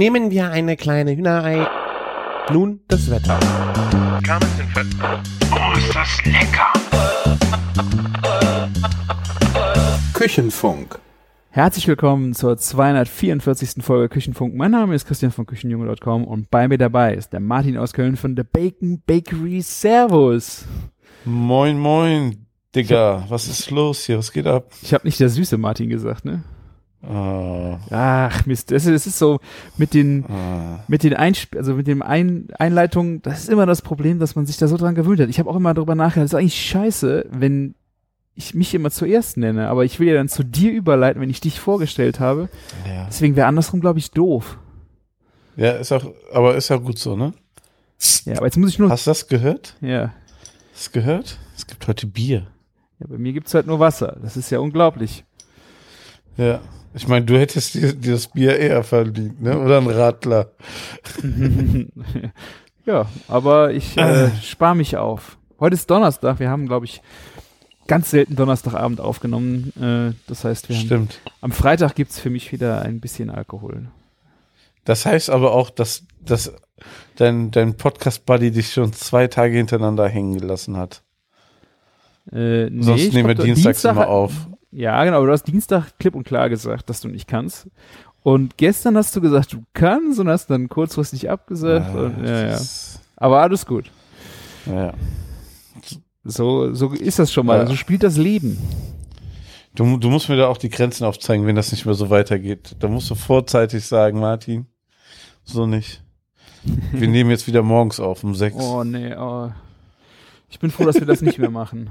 Nehmen wir eine kleine Hühnerei. Nun das Wetter. Oh, ist das lecker! Küchenfunk. Herzlich willkommen zur 244. Folge Küchenfunk. Mein Name ist Christian von Küchenjunge.com und bei mir dabei ist der Martin aus Köln von The Bacon Bakery. Servus. Moin, moin, Digga. Was ist los hier? Was geht ab? Ich habe nicht der süße Martin gesagt, ne? Ah, Ach Mist, das ist, so mit den ah. mit den Einsp also mit dem Ein Einleitungen, das ist immer das Problem, dass man sich da so dran gewöhnt hat. Ich habe auch immer darüber nachgedacht, das ist eigentlich scheiße, wenn ich mich immer zuerst nenne, aber ich will ja dann zu dir überleiten, wenn ich dich vorgestellt habe. Ja. Deswegen wäre andersrum, glaube ich, doof. ja, ist auch, aber ist ja gut so, ne? Ja, aber jetzt muss ich nur. Hast du das gehört? Ja. Hast du gehört? Es gibt heute Bier. ja, bei mir gibt's halt nur Wasser. Das ist ja unglaublich. Ja. Ich meine, du hättest dir, dir das Bier eher verdient, ne? Oder ein Radler. ja, aber ich äh, spare mich auf. Heute ist Donnerstag. Wir haben, glaube ich, ganz selten Donnerstagabend aufgenommen. Äh, das heißt, wir haben, Stimmt. am Freitag gibt's für mich wieder ein bisschen Alkohol. Das heißt aber auch, dass, dass dein, dein Podcast-Buddy dich schon zwei Tage hintereinander hängen gelassen hat. Äh, nee, Sonst nehmen wir dienstags Dienstag- immer auf. Ja, genau, du hast Dienstag klipp und klar gesagt, dass du nicht kannst. Und gestern hast du gesagt, du kannst und hast dann kurzfristig abgesagt. und, ja, ja. Aber alles gut. ja. So, so ist das schon mal. Ja. So spielt das Leben. Du, du musst mir da auch die Grenzen aufzeigen, wenn das nicht mehr so weitergeht. Da musst du vorzeitig sagen, Martin, so nicht. Wir nehmen jetzt wieder morgens auf um sechs. Oh, nee, oh. Ich bin froh, dass wir das nicht mehr machen.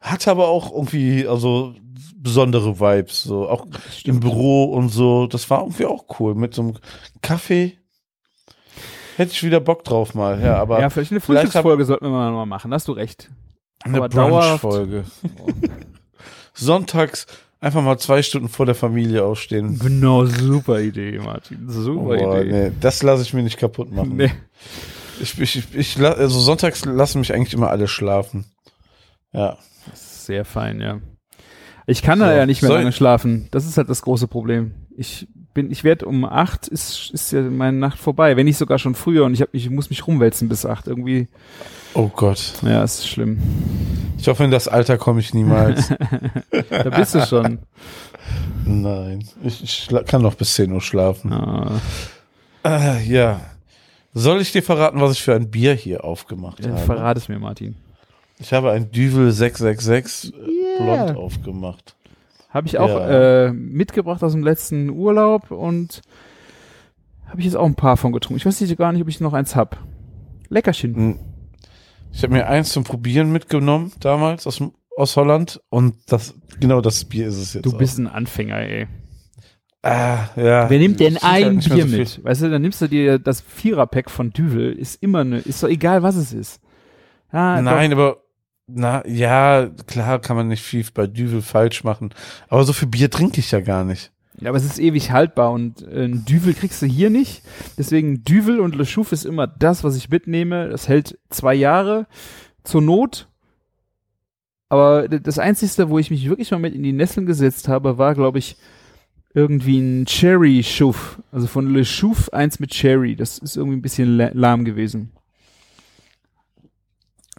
Hat aber auch irgendwie, also besondere Vibes, so auch im Büro und so. Das war irgendwie auch cool mit so einem Kaffee. Hätte ich wieder Bock drauf mal, ja, aber ja, vielleicht eine Frühstücksfolge sollten wir mal machen. Hast du recht. eine Brunch-Folge. Sonntags einfach mal zwei Stunden vor der Familie ausstehen. Genau, super Idee, Martin. Super Boah, Idee. nee, das lasse ich mir nicht kaputt machen. Nee. Ich, ich, ich, also sonntags lassen mich eigentlich immer alle schlafen. Ja. Sehr fein, ja. Ich kann So, da ja nicht mehr lange schlafen. Das ist halt das große Problem. Ich bin, ich werde um acht ist, ist ja meine Nacht vorbei. Wenn nicht sogar schon früher und ich hab ich muss mich rumwälzen bis acht. Irgendwie, Oh Gott. ja, es ist schlimm. Ich hoffe, in das Alter komme ich niemals. Da bist du schon. Nein. Ich, ich kann noch bis 10 Uhr schlafen. Ah, Äh, ja. Soll ich dir verraten, was ich für ein Bier hier aufgemacht dann habe? verrat es mir, Martin. Ich habe ein Düvel 666 Yeah. blond aufgemacht. Habe ich auch Ja. äh, mitgebracht aus dem letzten Urlaub und habe ich jetzt auch ein paar von getrunken. Ich weiß nicht gar nicht, ob ich noch eins hab. Leckerchen. Hm. Ich habe mir eins zum Probieren mitgenommen damals aus, aus Holland und das genau das Bier ist es jetzt. Du auch. bist ein Anfänger, ey. Ah, ja. Wer nimmt denn halt ein Bier so mit? Weißt du, dann nimmst du dir das Viererpack von Düvel, ist immer ne, ist doch egal, was es ist. Ah, Nein, aber na ja, klar kann man nicht viel bei Düvel falsch machen, aber so viel Bier trinke ich ja gar nicht. Ja, aber es ist ewig haltbar und äh, ein Düvel kriegst du hier nicht. Deswegen Düvel und Le Chouf ist immer das, was ich mitnehme. Das hält zwei Jahre zur Not. Aber das Einzige, wo ich mich wirklich mal mit in die Nesseln gesetzt habe, war, glaube ich, irgendwie ein Cherry Chouf. Also von Le Chouf eins mit Cherry. Das ist irgendwie ein bisschen la- lahm gewesen.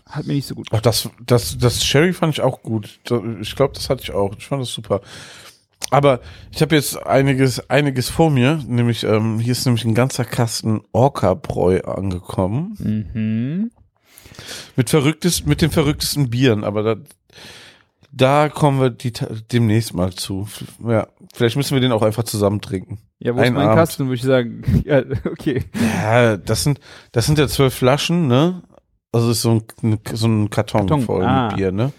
Hat mir nicht so gut Ach, das, das, das Sherry fand ich auch gut. Ich glaube, das hatte ich auch. Ich fand das super. Aber ich habe jetzt einiges, einiges vor mir. Nämlich, ähm, hier ist nämlich ein ganzer Kasten Orca-Bräu angekommen. Mhm. Mit verrücktes, mit den verrücktesten Bieren. Aber da, da kommen wir die, demnächst mal zu. Ja, vielleicht müssen wir den auch einfach zusammen trinken. Ja, wo ist Ein mein Abend. Kasten, würde ich sagen. Ja, okay. Ja, das sind, das sind ja zwölf Flaschen, ne? Also ist so ein, so ein Karton, Karton, voll ah. mit Bier, ne?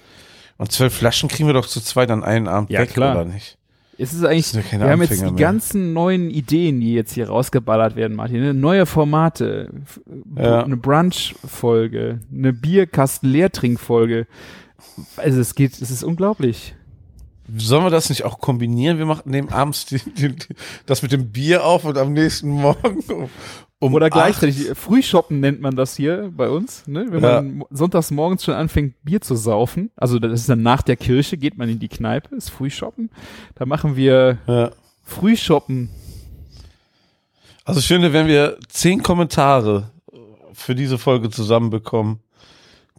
Und zwölf Flaschen kriegen wir doch zu zweit an einen Abend Ja, weg, klar. oder nicht? Es ist eigentlich, ja wir haben jetzt Anfänger die mehr. ganzen neuen Ideen, die jetzt hier rausgeballert werden, Martin. Ne? Neue Formate, Ja. eine Brunch-Folge, eine Bierkasten-Leertrink-Folge. Also es geht, es ist unglaublich. Sollen wir das nicht auch kombinieren? Wir machen nehmen abends die, die, die, das mit dem Bier auf und am nächsten Morgen um, um Oder acht- gleichzeitig, Frühshoppen nennt man das hier bei uns, ne? wenn Ja. man sonntags morgens schon anfängt, Bier zu saufen. Also das ist dann nach der Kirche, geht man in die Kneipe, ist Frühshoppen. Da machen wir Ja. Frühshoppen. Also ich finde, wenn wir zehn Kommentare für diese Folge zusammenbekommen,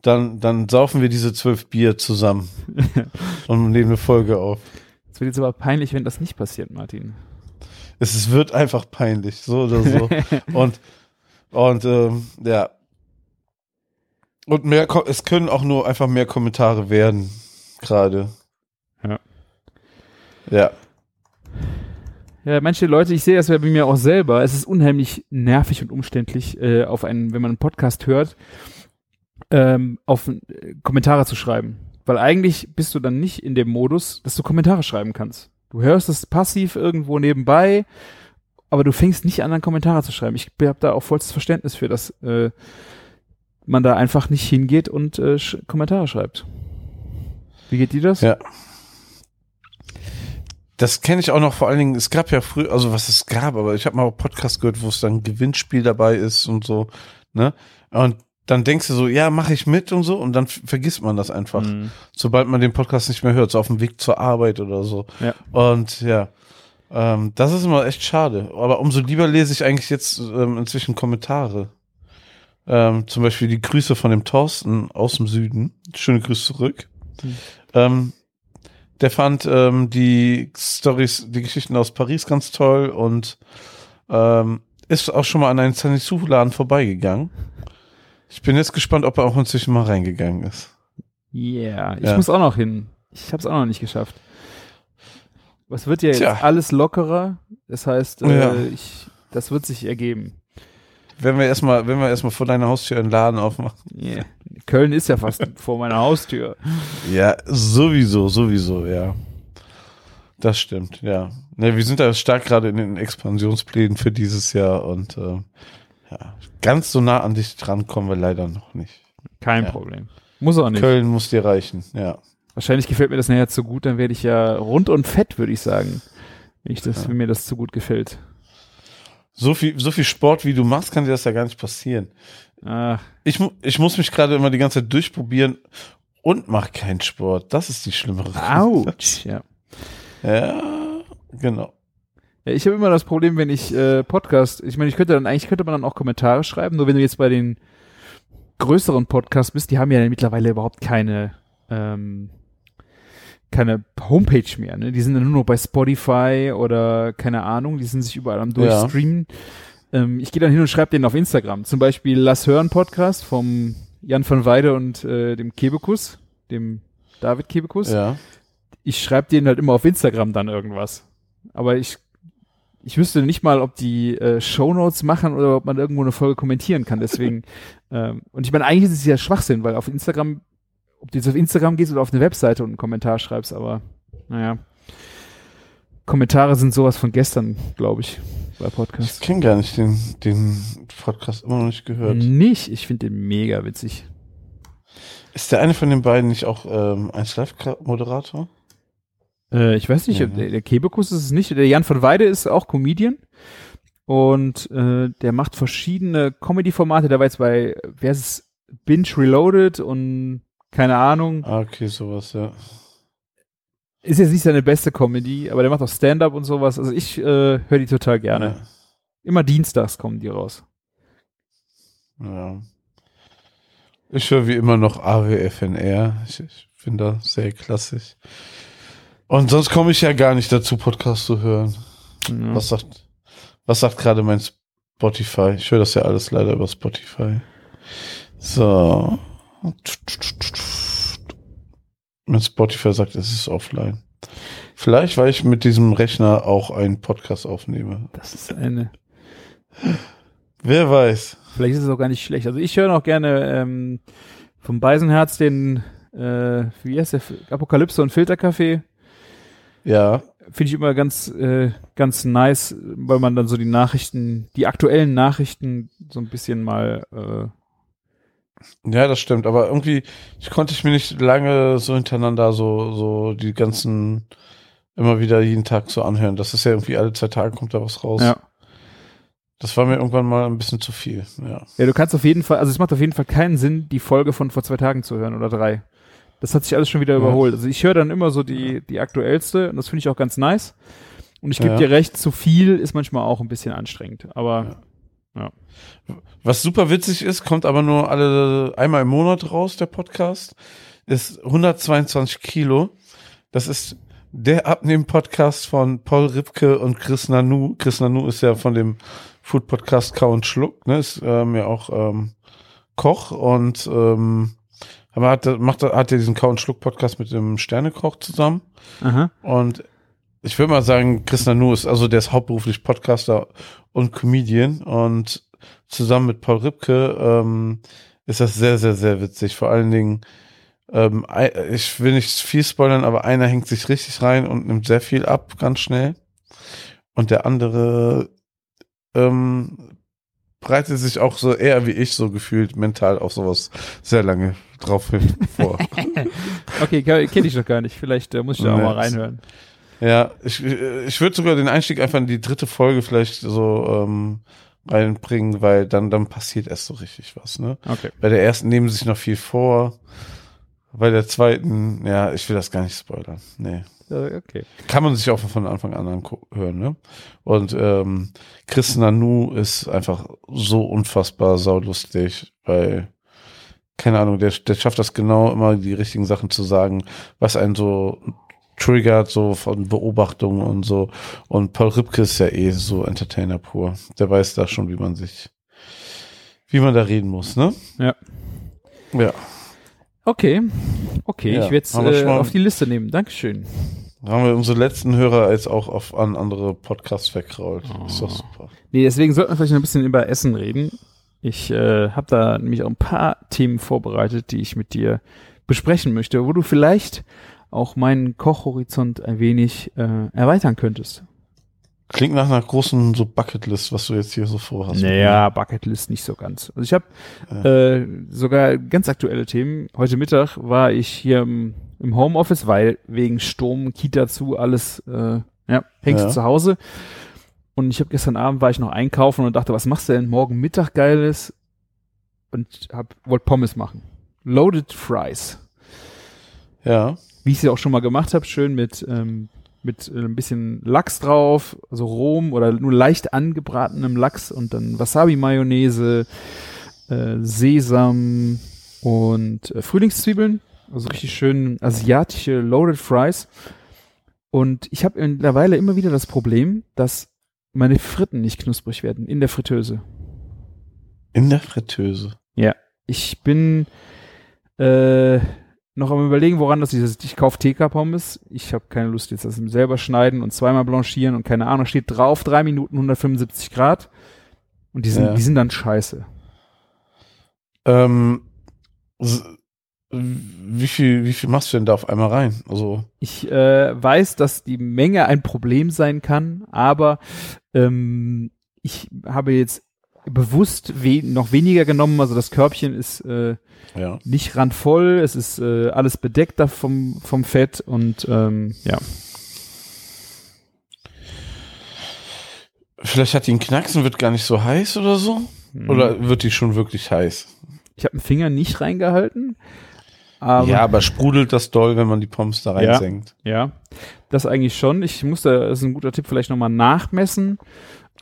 dann, dann saufen wir diese zwölf Bier zusammen und nehmen eine Folge auf. Es wird jetzt aber peinlich, wenn das nicht passiert, Martin. Es wird einfach peinlich, so oder so. und und ähm, ja. Und mehr, es können auch nur einfach mehr Kommentare werden, gerade. Ja. Ja. Ja, manche Leute, ich sehe das ja bei mir auch selber. Es ist unheimlich nervig und umständlich, äh, auf einen, wenn man einen Podcast hört, ähm, auf äh, Kommentare zu schreiben. Weil eigentlich bist du dann nicht in dem Modus, dass du Kommentare schreiben kannst. Du hörst es passiv irgendwo nebenbei, aber du fängst nicht an, dann Kommentare zu schreiben. Ich habe da auch vollstes Verständnis für, dass äh, man da einfach nicht hingeht und äh, sch Kommentare schreibt. Wie geht dir das? Ja. Das kenne ich auch noch vor allen Dingen, es gab ja früher, also was es gab, aber ich habe mal auch Podcast gehört, wo es dann ein Gewinnspiel dabei ist und so, ne? Und dann denkst du so, ja, mache ich mit und so und dann vergisst man das einfach, Mhm. sobald man den Podcast nicht mehr hört, so auf dem Weg zur Arbeit oder so. Ja. Und ja, ähm, das ist immer echt schade. Aber umso lieber lese ich eigentlich jetzt ähm, inzwischen Kommentare. Ähm, zum Beispiel die Grüße von dem Thorsten aus dem Süden. Schöne Grüße zurück. Mhm. Ähm, der fand ähm, die Stories, die Geschichten aus Paris ganz toll und ähm, ist auch schon mal an einen Sanitsu-Laden vorbeigegangen. Ich bin jetzt gespannt, ob er auch inzwischen mal reingegangen ist. Yeah, ich Ja. muss auch noch hin. Ich habe es auch noch nicht geschafft. Was wird ja jetzt Tja. alles lockerer? Das heißt, äh, Ja. ich, das wird sich ergeben. Wenn wir erstmal, wenn wir erstmal vor deiner Haustür einen Laden aufmachen. Yeah. Köln ist ja fast vor meiner Haustür. Ja, sowieso, sowieso, ja. Das stimmt, ja. Ne, wir sind da stark gerade in den Expansionsplänen für dieses Jahr und äh, ja, ganz so nah an dich dran kommen wir leider noch nicht. Kein Ja. Problem. Muss auch nicht. Köln muss dir reichen, ja. Wahrscheinlich gefällt mir das nachher zu gut, dann werde ich ja rund und fett, würde ich sagen. Wenn, ich das, Ja. wenn mir das zu gut gefällt. So viel, so viel Sport, wie du machst, kann dir das ja gar nicht passieren. Ach, Ich, ich muss mich gerade immer die ganze Zeit durchprobieren und mach keinen Sport. Das ist die schlimmere. ouch. Ja. Ja, genau. Ja, ich habe immer das Problem, wenn ich äh, Podcast, ich meine, ich könnte dann eigentlich könnte man dann auch Kommentare schreiben, nur wenn du jetzt bei den größeren Podcasts bist, die haben ja mittlerweile überhaupt keine ähm, keine Homepage mehr, ne? Die sind dann nur noch bei Spotify oder keine Ahnung, die sind sich überall am Ja. durchstreamen. Ähm, ich gehe dann hin und schreibe denen auf Instagram. Zum Beispiel Lass hören Podcast vom Jan van Weide und äh, dem Kebekus, dem David Kebekus Ja. ich schreibe denen halt immer auf Instagram dann irgendwas. Aber ich, ich wüsste nicht mal, ob die äh, Shownotes machen oder ob man irgendwo eine Folge kommentieren kann. Deswegen, ähm, und ich meine, eigentlich ist es ja Schwachsinn, weil auf Instagram, ob du jetzt auf Instagram gehst oder auf eine Webseite und einen Kommentar schreibst, aber naja. Kommentare sind sowas von gestern, glaube ich, bei Ich Podcasts. kenne gar nicht den, den Podcast immer noch nicht gehört. Nicht, ich finde den mega witzig. Ist der eine von den beiden nicht auch ähm, ein Live-Moderator? Äh, ich weiß nicht, Ja, der, der Kebekus ist es nicht. Der Jan von Weide ist auch Comedian. Und äh, der macht verschiedene Comedy-Formate. Der war jetzt bei, wer ist es, Binge Reloaded und keine Ahnung. Ah, okay, sowas, ja. Ist jetzt nicht seine beste Comedy, aber der macht auch Stand-up und sowas. Also ich äh, höre die total gerne. Immer dienstags kommen die raus. Ja. ja. Ich höre wie immer noch AWFNR. Ich, ich finde das sehr klassisch. Und sonst komme ich ja gar nicht dazu, Podcasts zu hören. Ja. Was sagt, was sagt gerade mein Spotify? Ich höre das ja alles leider über Spotify. So. Mein Spotify sagt, es ist offline. Vielleicht, weil ich mit diesem Rechner auch einen Podcast aufnehme. Das ist eine. Wer weiß. Vielleicht ist es auch gar nicht schlecht. Also ich höre noch gerne ähm, vom Beisenherz den, äh, wie heißt der, Apokalypse und Filterkaffee. Ja, finde ich immer ganz, äh, ganz nice, weil man dann so die Nachrichten, die aktuellen Nachrichten so ein bisschen mal, äh, ja, das stimmt. Aber irgendwie, ich konnte ich mir nicht lange so hintereinander so, so die ganzen, immer wieder jeden Tag so anhören. Das ist ja irgendwie alle zwei Tage kommt da was raus. ja. Das war mir irgendwann mal ein bisschen zu viel. Ja. Ja, du kannst auf jeden Fall, also es macht auf jeden Fall keinen Sinn, die Folge von vor zwei Tagen zu hören oder drei. Das hat sich alles schon wieder Ja. überholt. Also ich höre dann immer so die, die aktuellste und das finde ich auch ganz nice. Und ich gebe Ja. dir recht, zu viel ist manchmal auch ein bisschen anstrengend. Aber Was super witzig ist, kommt aber nur alle einmal im Monat raus, der Podcast, ist 122 Kilo. Das ist der Abnehmen-Podcast von Paul Ripke und Chris Nanu. Chris Nanu ist ja von dem Food-Podcast Kau und Schluck, ne? Ist ähm, ja auch ähm, Koch und ähm, aber hat, macht, hat ja diesen Kau und Schluck-Podcast mit dem Sternekoch zusammen. aha. Und ich würde mal sagen, Chris Nanu ist, also der ist hauptberuflich Podcaster und Comedian und zusammen mit Paul Ripke ähm, ist das sehr, sehr, sehr witzig. Vor allen Dingen, ähm, ich will nicht viel spoilern, aber einer hängt sich richtig rein und nimmt sehr viel ab, ganz schnell. Und der andere ähm, bereitet sich auch so eher wie ich so gefühlt mental auf sowas sehr lange drauf vor. Okay, kenne ich doch gar nicht. Vielleicht äh, muss ich da auch mal reinhören. Ja, ich, ich würde sogar den Einstieg einfach in die dritte Folge vielleicht so ähm, reinbringen, weil dann, dann passiert erst so richtig was, ne? Okay. Bei der ersten nehmen sie sich noch viel vor. Bei der zweiten, ja, ich will das gar nicht spoilern. Nee. Okay. Kann man sich auch von Anfang an anhören, ne? Und ähm, Chris Nanu ist einfach so unfassbar saulustig, weil, keine Ahnung, der, der schafft das genau, immer die richtigen Sachen zu sagen, was einen so triggert, so von Beobachtungen und so. Und Paul Ripke ist ja eh so Entertainer pur. Der weiß da schon, wie man sich, wie man da reden muss, ne? Ja. Ja. Okay. Okay, Ja, ich werde es äh, schon mal- auf die Liste nehmen. Dankeschön. Da haben wir unsere letzten Hörer jetzt auch auf, an andere Podcasts weggerollt. Ist doch Oh. super. Nee, deswegen sollten wir vielleicht noch ein bisschen über Essen reden. Ich äh, habe da nämlich auch ein paar Themen vorbereitet, die ich mit dir besprechen möchte, wo du vielleicht auch meinen Kochhorizont ein wenig äh, erweitern könntest. Klingt nach einer großen so Bucketlist, was du jetzt hier so vorhast. Naja, Bucketlist nicht so ganz. Also ich habe Ja. äh, sogar ganz aktuelle Themen. Heute Mittag war ich hier im, im Homeoffice, weil wegen Sturm, Kita zu, alles, äh, ja, hängst Ja. zu Hause. Und ich habe gestern Abend war ich noch einkaufen und dachte, was machst du denn morgen Mittag Geiles? Und hab wollte Pommes machen. Loaded Fries. Ja. Wie ich sie auch schon mal gemacht habe, schön mit ähm, mit äh, ein bisschen Lachs drauf, also Rom oder nur leicht angebratenem Lachs und dann Wasabi-Mayonnaise, äh, Sesam und äh, Frühlingszwiebeln. Also richtig schön asiatische Loaded Fries. Und ich habe mittlerweile immer wieder das Problem, dass meine Fritten nicht knusprig werden in der Fritteuse. In der Fritteuse. Ich bin äh, noch am überlegen, woran das ist. Ich kaufe TK-Pommes. Ich habe keine Lust jetzt das selber schneiden und zweimal blanchieren und keine Ahnung. Steht drauf, drei Minuten 175 Grad. Und die sind, Ja. die sind dann scheiße. Ähm, wie viel, wie viel machst du denn da auf einmal rein? Also, Ich äh, weiß, dass die Menge ein Problem sein kann, aber ähm, ich habe jetzt bewusst we noch weniger genommen. Also das Körbchen ist äh, ja. nicht randvoll, es ist äh, alles bedeckt da vom, vom Fett und ähm, ja. Vielleicht hat die einen Knacks und wird gar nicht so heiß oder so? Mhm. Oder wird die schon wirklich heiß? Ich habe den Finger nicht reingehalten. Aber, ja, aber sprudelt das doll, wenn man die Pommes da Ja. reinsenkt? ja, das eigentlich schon. Ich muss da, das ist ein guter Tipp, vielleicht nochmal nachmessen.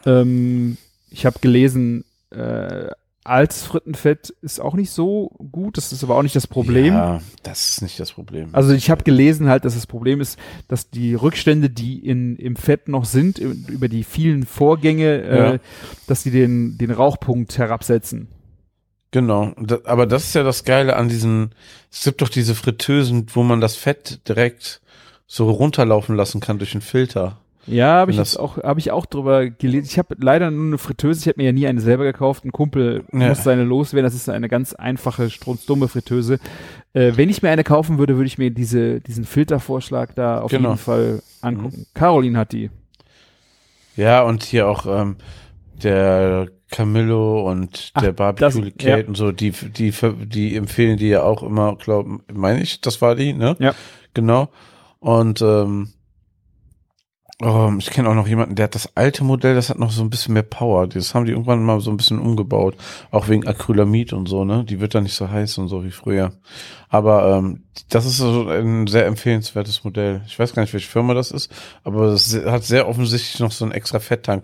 Ähm, ich habe gelesen, äh, altes Frittenfett ist auch nicht so gut. Das ist aber auch nicht das Problem. Ja, das ist nicht das Problem. Also ich habe gelesen halt, dass das Problem ist, dass die Rückstände, die in, im Fett noch sind, über die vielen Vorgänge, Ja. äh, dass die den, den Rauchpunkt herabsetzen. Genau, aber das ist ja das Geile an diesen, es gibt doch diese Fritteusen, wo man das Fett direkt so runterlaufen lassen kann durch einen Filter. Ja, habe ich das- auch, habe ich auch drüber gelesen. Ich habe leider nur eine Fritteuse. Ich habe mir ja nie eine selber gekauft. Ein Kumpel Ja. muss seine loswerden. Das ist eine ganz einfache, strunzdumme Fritteuse. Äh, wenn ich mir eine kaufen würde, würde ich mir diese, diesen Filtervorschlag da auf Genau. jeden Fall angucken. Caroline hat die. Ja, und hier auch ähm, der Camillo und Ach, der Barbecue das- Kate ja. und so, die, die, die empfehlen die ja auch immer, glaube meine ich, das war die, ne? Ja. Genau. Und ähm, Oh, ich kenne auch noch jemanden, der hat das alte Modell, das hat noch so ein bisschen mehr Power. Das haben die irgendwann mal so ein bisschen umgebaut. Auch wegen Acrylamid und so, ne? Die wird dann nicht so heiß und so wie früher. Aber ähm, das ist so ein sehr empfehlenswertes Modell. Ich weiß gar nicht, welche Firma das ist, aber es hat sehr offensichtlich noch so einen extra Fetttank,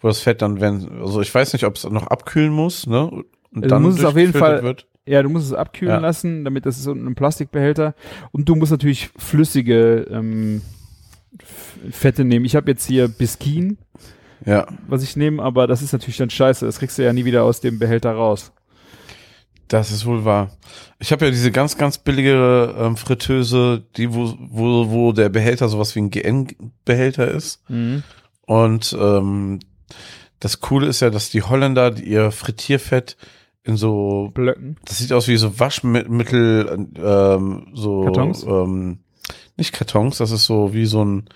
wo das Fett dann, wenn, also ich weiß nicht, ob es noch abkühlen muss, ne? Und Also du musst es auf jeden Fall- Wird. Ja, du musst es abkühlen Ja. lassen, damit das ist so ein Plastikbehälter. Und du musst natürlich flüssige ähm, Fette nehmen. Ich habe jetzt hier Biskin, Ja, was ich nehme, aber das ist natürlich dann scheiße. Das kriegst du ja nie wieder aus dem Behälter raus. das ist wohl wahr. Ich habe ja diese ganz, ganz billige ähm, Fritteuse, die wo, wo, wo der Behälter sowas wie ein GN-Behälter ist. Und ähm, das Coole ist ja, dass die Holländer ihr Frittierfett in so, Blöcken. das sieht aus wie so Waschmittel, ähm, so Kartons? Ähm, nicht Kartons, das ist so wie so ein,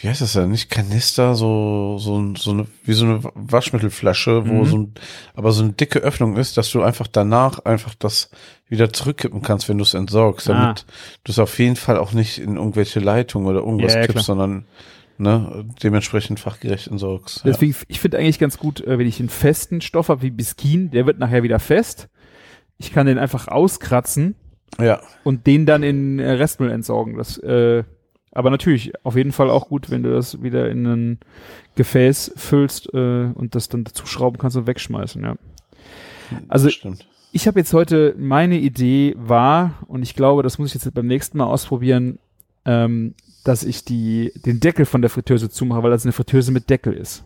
wie heißt das denn? Nicht Kanister, so so so eine wie so eine Waschmittelflasche, wo Mhm. so ein, aber so eine dicke Öffnung ist, dass du einfach danach einfach das wieder zurückkippen kannst, wenn du es entsorgst, Ah. damit du es auf jeden Fall auch nicht in irgendwelche Leitungen oder irgendwas Ja, ja, kippst, sondern ne, dementsprechend fachgerecht entsorgst. Ja. Deswegen, ich finde eigentlich ganz gut, äh, wenn ich einen festen Stoff habe wie Biskin, der wird nachher wieder fest. Ich kann den einfach auskratzen ja. und den dann in äh, Restmüll entsorgen. Das, äh, aber natürlich auf jeden Fall auch gut, wenn du das wieder in ein Gefäß füllst äh, und das dann dazu schrauben kannst und wegschmeißen. Ja. Also ich habe jetzt heute meine Idee war und ich glaube, das muss ich jetzt beim nächsten Mal ausprobieren, ähm, dass ich die den Deckel von der Fritteuse zumache, weil das eine Fritteuse mit Deckel ist.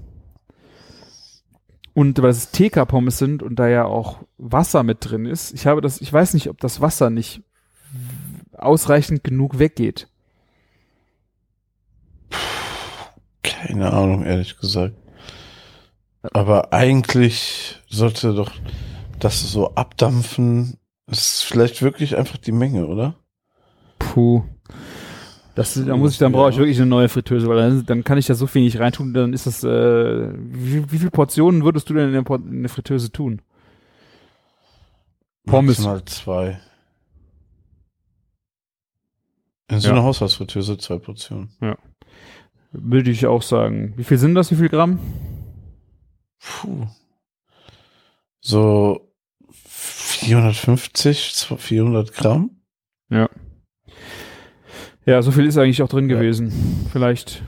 Und weil es TK-Pommes sind und da ja auch Wasser mit drin ist, ich habe das, ich weiß nicht, ob das Wasser nicht ausreichend genug weggeht. Keine Ahnung, ehrlich gesagt. Aber eigentlich sollte doch das so abdampfen. Das ist vielleicht wirklich einfach die Menge, oder? Puh. Das, da muss ich, dann brauche ich wirklich eine neue Fritteuse, weil dann, dann kann ich da so viel nicht reintun, dann ist das, äh, wie, wie viele Portionen würdest du denn in der, Por- in der Fritteuse tun? Pommes. Maximal zwei. In so Ja. einer Haushaltsfritteuse zwei Portionen. Würde ich auch sagen. Wie viel sind das? Wie viel Gramm? Puh. So 450, 400 Gramm? Ja, so viel ist eigentlich auch drin Ja. gewesen. Vielleicht,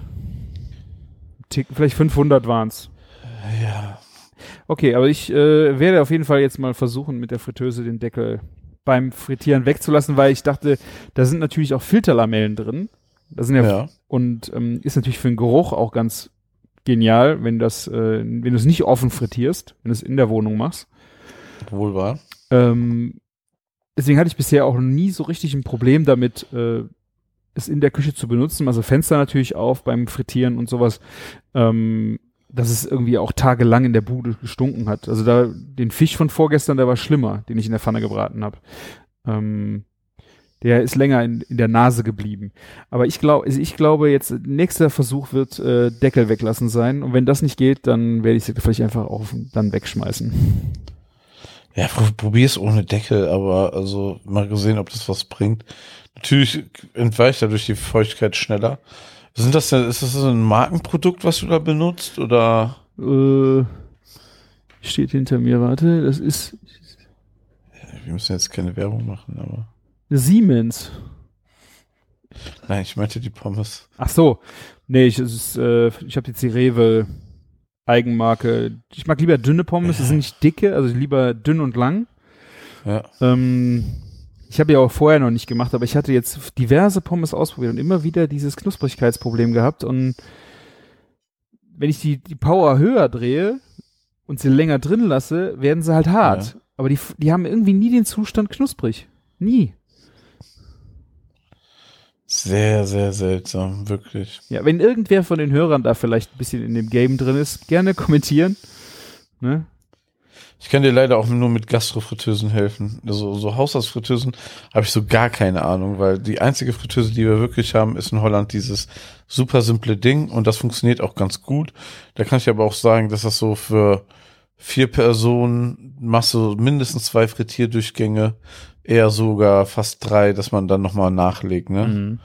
Tick, vielleicht 500 waren's. Ja. Okay, aber ich äh, werde auf jeden Fall jetzt mal versuchen, mit der Fritteuse den Deckel beim Frittieren wegzulassen, weil ich dachte, da sind natürlich auch Filterlamellen drin. Da sind ja, Ja. und ähm, ist natürlich für den Geruch auch ganz genial, wenn das, äh, wenn du es nicht offen frittierst, wenn du es in der Wohnung machst. Wohl wahr. Ähm, deswegen hatte ich bisher auch nie so richtig ein Problem damit, äh, es in der Küche zu benutzen. Also Fenster natürlich auf beim Frittieren und sowas. Ähm, dass es irgendwie auch tagelang in der Bude gestunken hat. Also da den Fisch von vorgestern, der war schlimmer, den ich in der Pfanne gebraten habe. Ähm, der ist länger in, in der Nase geblieben. Aber ich glaube, also ich glaube jetzt nächster Versuch wird äh, Deckel weglassen sein. Und wenn das nicht geht, dann werde ich sie vielleicht einfach auch dann wegschmeißen. Ja, pro- probier's ohne Deckel, aber also mal gesehen, ob das was bringt. Natürlich entweicht dadurch die Feuchtigkeit schneller. Sind das denn, ist das so ein Markenprodukt, was du da benutzt oder? Äh, steht hinter mir, warte, das ist Wir müssen jetzt keine Werbung machen, aber. Siemens. Nein, ich meinte die Pommes. Ach so, nee, ich, es ist, äh, ich habe jetzt die Rewe Eigenmarke. Ich mag lieber dünne Pommes, die sind nicht dicke, also lieber dünn und lang. Ja. Ähm, ich habe ja auch vorher noch nicht gemacht, aber ich hatte jetzt diverse Pommes ausprobiert und immer wieder dieses Knusprigkeitsproblem gehabt. Und wenn ich die, die Power höher drehe und sie länger drin lasse, werden sie halt hart. Ja. Aber die, die haben irgendwie nie den Zustand knusprig. Nie. Sehr, sehr seltsam, wirklich. Ja, wenn irgendwer von den Hörern da vielleicht ein bisschen in dem Game drin ist, gerne kommentieren. Ne? Ich kann dir leider auch nur mit Gastrofritteusen helfen. Also so Haushaltsfritteusen habe ich so gar keine Ahnung, weil die einzige Fritteuse, die wir wirklich haben, ist in Holland dieses super simple Ding und das funktioniert auch ganz gut. Da kann ich aber auch sagen, dass das so für vier Personen machst du mindestens zwei Frittierdurchgänge, eher sogar fast drei, dass man dann nochmal nachlegt, ne? Mhm.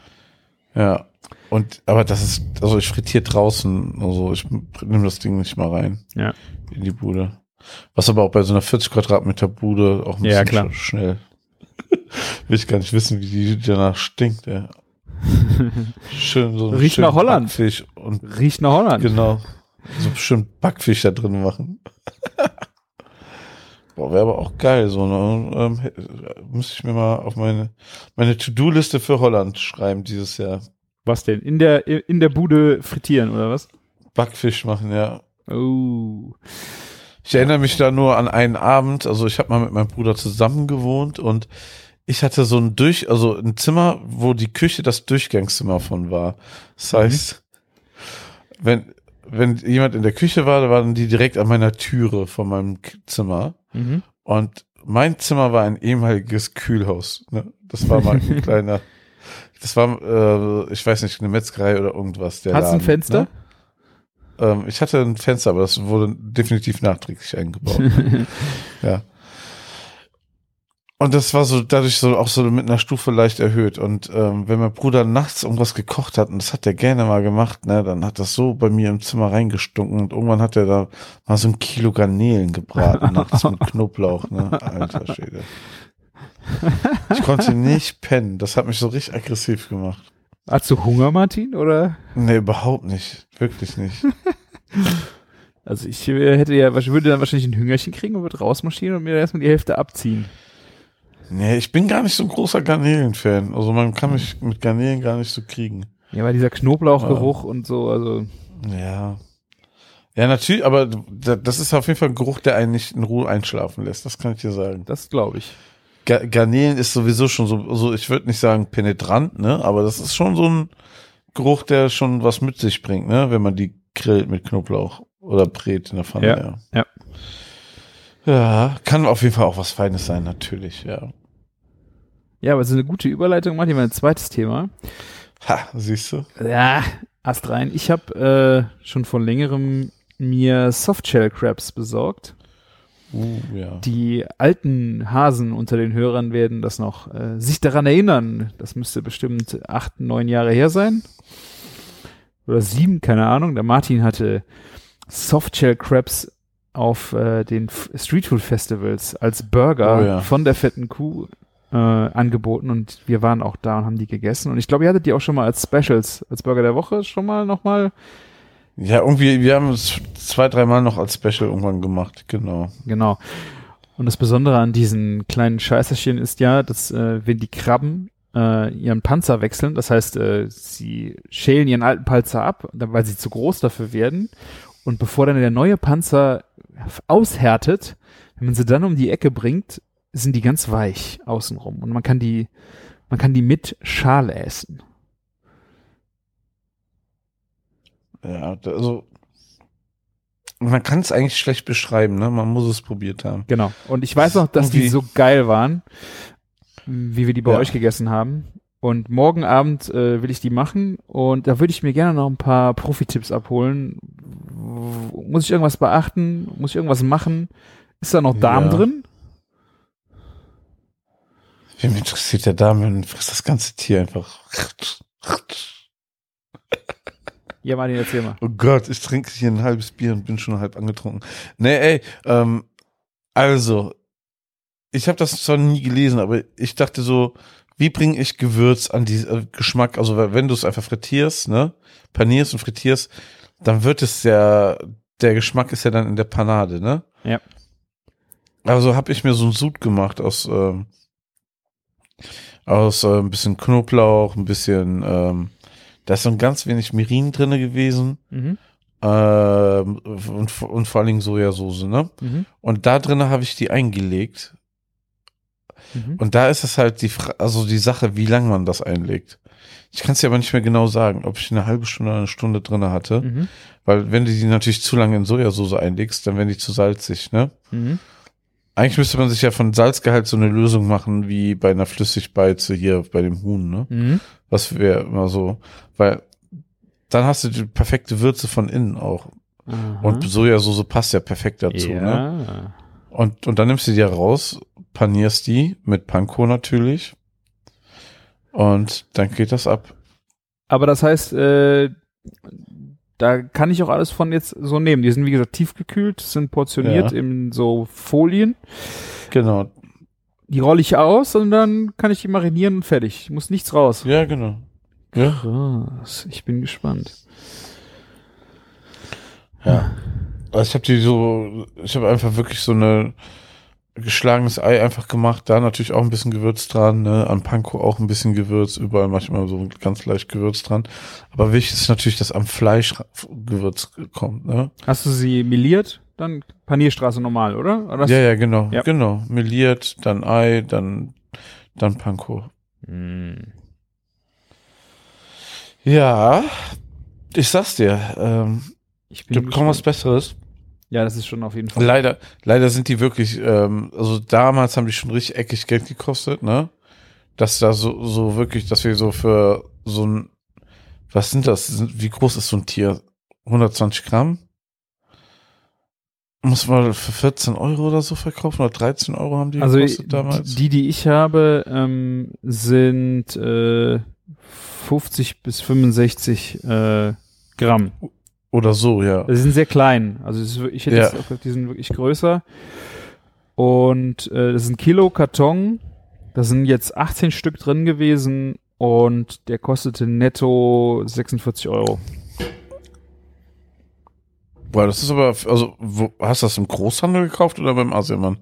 Ja. Und, aber das ist, also ich frittiere draußen, also ich nehme das Ding nicht mal rein. Ja. In die Bude. Was aber auch bei so einer 40 Quadratmeter Bude auch ein Ja, bisschen klar. sch- schnell. Will ich gar nicht wissen, wie die danach stinkt, ey. Schön so Riecht nach Holland. Backfisch und Riecht nach Holland. genau. So schön Backfisch da drin machen. Wäre aber auch geil, so, ne? Ähm, müsste ich mir mal auf meine, meine To-Do-Liste für Holland schreiben dieses Jahr. Was denn? In der, in der Bude frittieren, oder was? Backfisch machen, ja. Oh. Ich erinnere mich da nur an einen Abend, also ich habe mal mit meinem Bruder zusammen gewohnt und ich hatte so ein Durch, also ein Zimmer, wo die Küche das Durchgangszimmer von war. Das heißt, wenn, wenn jemand in der Küche war, dann waren die direkt an meiner Türe von meinem Zimmer. Mhm. Und mein Zimmer war ein ehemaliges Kühlhaus. Ne? Das war mal ein kleiner, das war, äh, ich weiß nicht, eine Metzgerei oder irgendwas. Der Hast du ein Fenster? Ne? Ähm, ich hatte ein Fenster, aber das wurde definitiv nachträglich eingebaut. ja. Und das war so dadurch so auch so mit einer Stufe leicht erhöht. Und ähm, wenn mein Bruder nachts irgendwas gekocht hat, und das hat er gerne mal gemacht, ne, dann hat das so bei mir im Zimmer reingestunken und irgendwann hat er da mal so ein Kilo Garnelen gebraten nachts mit Knoblauch, ne? Alter Schwede. Ich konnte nicht pennen. Das hat mich so richtig aggressiv gemacht. Hast du Hunger, Martin? Oder? Nee, überhaupt nicht. Wirklich nicht. Also ich äh, hätte ja, ich würde dann wahrscheinlich ein Hüngerchen kriegen und würde rausmarschieren und mir erstmal die Hälfte abziehen. Nee, ich bin gar nicht so ein großer Garnelen-Fan. Also man kann mich mit Garnelen gar nicht so kriegen. Ja, weil dieser Knoblauchgeruch und so, also Ja. Ja, natürlich, aber da- das ist auf jeden Fall ein Geruch, der einen nicht in Ruhe einschlafen lässt. Das kann ich dir sagen. das glaube ich. Ga Garnelen ist sowieso schon so, also ich würde nicht sagen penetrant, ne, aber das ist schon so ein Geruch, der schon was mit sich bringt, ne, wenn man die grillt mit Knoblauch oder brät in der Pfanne. Ja, ja. Ja, kann auf jeden Fall auch was Feines sein, natürlich, ja. Ja, aber es ist eine gute Überleitung, Martin, mein zweites Thema. Ha, siehst du? Ja, Ast rein. Ich habe äh, schon vor längerem mir Softshell Crabs besorgt. Uh, ja. Die alten Hasen unter den Hörern werden das noch äh, sich daran erinnern. Das müsste bestimmt acht, neun Jahre her sein. Oder sieben, keine Ahnung. Der Martin hatte Softshell Crabs auf äh, den Street Food Festivals als Burger Oh ja. von der fetten Kuh äh, angeboten und wir waren auch da und haben die gegessen. Und ich glaube, ihr hattet die auch schon mal als Specials, als Burger der Woche schon mal nochmal. Ja, irgendwie, wir haben es zwei, dreimal noch als Special irgendwann gemacht, genau. Genau. Und das Besondere an diesen kleinen Scheißerchen ist ja, dass äh, wenn die Krabben äh, ihren Panzer wechseln, das heißt, äh, sie schälen ihren alten Panzer ab, weil sie zu groß dafür werden. Und bevor dann der neue Panzer aushärtet, wenn man sie dann um die Ecke bringt, sind die ganz weich außenrum. Und man kann die, man kann die mit Schale essen. Ja, also man kann es eigentlich schlecht beschreiben, ne? Man muss es probiert haben. Genau. Und ich weiß noch, dass die so geil waren, wie wir die bei Ja. euch gegessen haben. Und morgen Abend äh, will ich die machen und da würde ich mir gerne noch ein paar Profi-Tipps abholen. Muss ich irgendwas beachten? Muss ich irgendwas machen? Ist da noch Darm Ja. drin? Wem interessiert der Dame, frisst das ganze Tier einfach. Ja, Martin, erzähl mal. Oh Gott, ich trinke hier ein halbes Bier und bin schon halb angetrunken. Nee, ey, ähm, also, ich habe das zwar nie gelesen, aber ich dachte so, wie bringe ich Gewürz an die äh, Geschmack? Also wenn du es einfach frittierst, ne, panierst und frittierst, dann wird es ja, der Geschmack ist ja dann in der Panade, ne? Ja. Also habe ich mir so ein Sud gemacht aus ähm, aus äh, ein bisschen Knoblauch, ein bisschen, ähm, da ist so ein ganz wenig Mirin drinne gewesen Mhm. ähm, und, und vor allen Dingen Sojasauce, ne? Mhm. Und da drinne habe ich die eingelegt. Mhm. Und da ist es halt die, Fra also die Sache, wie lang man das einlegt. Ich kann es dir aber nicht mehr genau sagen, ob ich eine halbe Stunde oder eine Stunde drinne hatte, Mhm. weil wenn du die natürlich zu lange in Sojasauce einlegst, dann werden die zu salzig, ne? Eigentlich müsste man sich ja von Salzgehalt so eine Lösung machen wie bei einer Flüssigbeize hier bei dem Huhn, ne? Mhm. Das wäre immer so, weil dann hast du die perfekte Würze von innen auch. Aha. Und Sojasauce passt ja perfekt dazu, ne? ja. Und, und dann nimmst du die raus, panierst die mit Panko natürlich. Und dann geht das ab. Aber das heißt, äh, da kann ich auch alles von jetzt so nehmen. Die sind, wie gesagt, tiefgekühlt, sind portioniert Ja. in so Folien. Genau. Die rolle ich aus und dann kann ich die marinieren und fertig. Muss nichts raus. Ja, genau. Ja. Krass, ich bin gespannt. Ja. Also ich habe die so, ich habe einfach wirklich so eine geschlagenes Ei einfach gemacht, da natürlich auch ein bisschen Gewürz dran, ne? An Panko auch ein bisschen Gewürz, überall manchmal so ganz leicht Gewürz dran. Aber wichtig ist natürlich, dass am Fleisch Gewürz kommt, ne? Hast du sie meliert? Dann Panierstraße normal, oder? oder ja, ja, genau, Ja. genau. Meliert, dann Ei, dann, dann Panko. Hm. Ja, ich sag's dir, ähm, Ich bin gibt kaum was Besseres. Ja, das ist schon auf jeden Fall. Leider, leider sind die wirklich, ähm, also damals haben die schon richtig eckig Geld gekostet, ne? Dass da so, so wirklich, dass wir so für so ein, was sind das? Wie groß ist so ein Tier? 120 Gramm? Muss man für 14 Euro oder so verkaufen oder 13 Euro haben die Also gekostet damals? die, die ich habe, ähm, sind äh, 50 bis 65 äh, Gramm. Oder so, ja. Also, Sie sind sehr klein. Also ich hätte Ja. jetzt die sind wirklich größer. Und äh, das ist ein Kilo Karton. Da sind jetzt 18 Stück drin gewesen und der kostete netto 46 Euro. Boah, das ist aber, also, wo, hast du das im Großhandel gekauft oder beim Asiamann?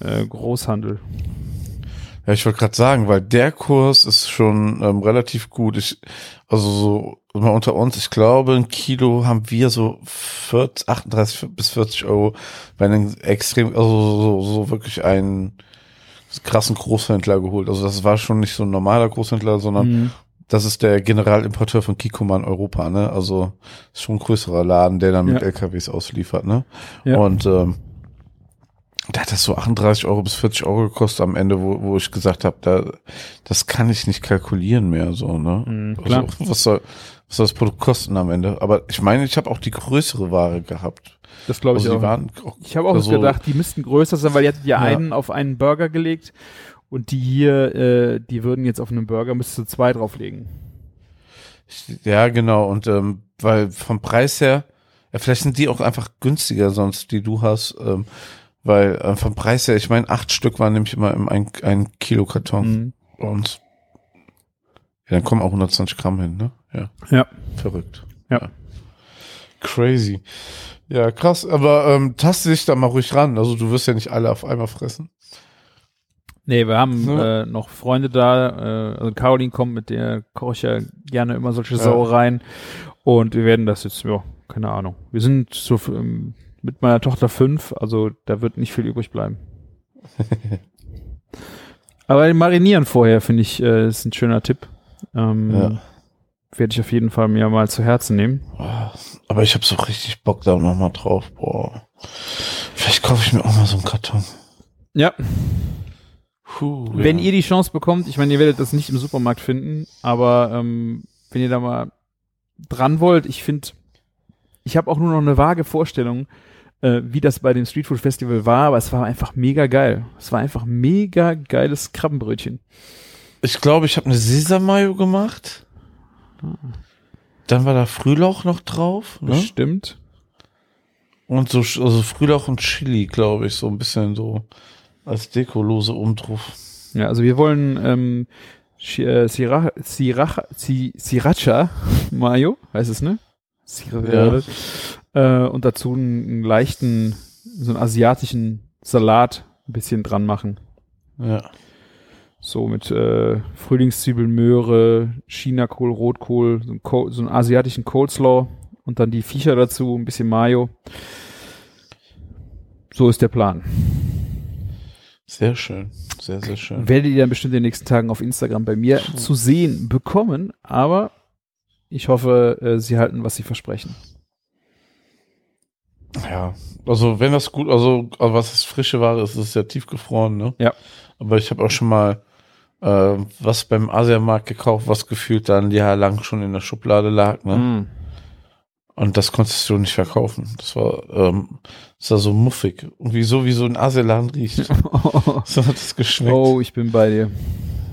Äh, Großhandel. Ja, ich wollte gerade sagen, weil der Kurs ist schon ähm, relativ gut. Ich, also so mal unter uns, ich glaube, ein Kilo haben wir so 40, 38 bis 40 Euro bei einem extrem, also so, so, wirklich einen krassen Großhändler geholt. Also das war schon nicht so ein normaler Großhändler, sondern Mhm. das ist der Generalimporteur von Kikoman Europa, ne? Also ist schon ein größerer Laden, der dann mit Ja. LKWs ausliefert, ne? Ja. Und ähm, da hat das so 38 Euro bis 40 Euro gekostet am Ende, wo, wo ich gesagt habe, da, das kann ich nicht kalkulieren mehr, so, ne? Mhm, klar. Also, was soll, was soll das Produkt kosten am Ende? Aber ich meine, ich habe auch die größere Ware gehabt. Das glaube ich also auch. Ich habe auch also- gedacht, die müssten größer sein, weil ihr hattet ja, Ja. einen auf einen Burger gelegt und die hier, äh, die würden jetzt auf einem Burger müsstest du zwei drauflegen. Ja, genau. Und ähm, weil vom Preis her, ja, vielleicht sind die auch einfach günstiger sonst, die du hast. Ähm, weil äh, vom Preis her, ich meine, acht Stück waren nämlich immer im ein, ein Kilo Karton. Mhm. Und ja, dann kommen auch 120 Gramm hin, ne? Ja. Ja. Verrückt. Ja. Crazy. Ja, krass. Aber ähm, taste dich da mal ruhig ran. Also du wirst ja nicht alle auf einmal fressen. Nee, wir haben Ja. äh, noch Freunde da, äh, also Caroline kommt, mit der koche ich ja gerne immer solche Ja. Sauereien und wir werden das jetzt, ja, keine Ahnung. Wir sind so ähm, mit meiner Tochter fünf, also da wird nicht viel übrig bleiben. Aber Marinieren vorher finde ich, äh, ist ein schöner Tipp. Ähm, Ja. Werde ich auf jeden Fall mir mal zu Herzen nehmen. Boah, Aber ich habe so richtig Bock da noch mal drauf. Boah. Vielleicht kaufe ich mir auch mal so einen Karton. Ja, Puh, Wenn ja. ihr die Chance bekommt, ich meine, ihr werdet das nicht im Supermarkt finden, aber ähm, wenn ihr da mal dran wollt, ich finde, ich habe auch nur noch eine vage Vorstellung, äh, wie das bei dem Streetfood Festival war, aber es war einfach mega geil. Es war einfach mega geiles Krabbenbrötchen. Ich glaube, ich habe eine Sesamayo gemacht. Dann war da Frühlauch noch drauf. Ne? Bestimmt. Und so also Frühlauch und Chili, glaube ich, so ein bisschen so als Dekolose drauf. Ja, also wir wollen ähm, äh, Sriracha, Sriracha, Sriracha Mayo, heißt es, ne? Sriracha. Äh, und dazu einen, einen leichten, so einen asiatischen Salat ein bisschen dran machen. Ja. So mit äh, Frühlingszwiebeln, Möhre, Chinakohl, Rotkohl, so, ein Ko- so einen asiatischen Coleslaw und dann die Viecher dazu, ein bisschen Mayo. So ist der Plan. Sehr schön. Sehr, sehr schön. Werdet ihr dann bestimmt in den nächsten Tagen auf Instagram bei mir zu sehen bekommen, aber ich hoffe, äh, sie halten, was sie versprechen. Ja. Also wenn das gut, also, also was das frische Ware ist, ist es ja tiefgefroren, ne? Ja. Aber ich habe auch schon mal äh, was beim Asiamarkt gekauft, was gefühlt dann ein Jahr lang schon in der Schublade lag, ne? Mm. Und das konntest du nicht verkaufen. Das war, ähm, das war so muffig. Irgendwie so wie so ein Asialaden riecht. so hat es geschmeckt. oh, ich bin bei dir.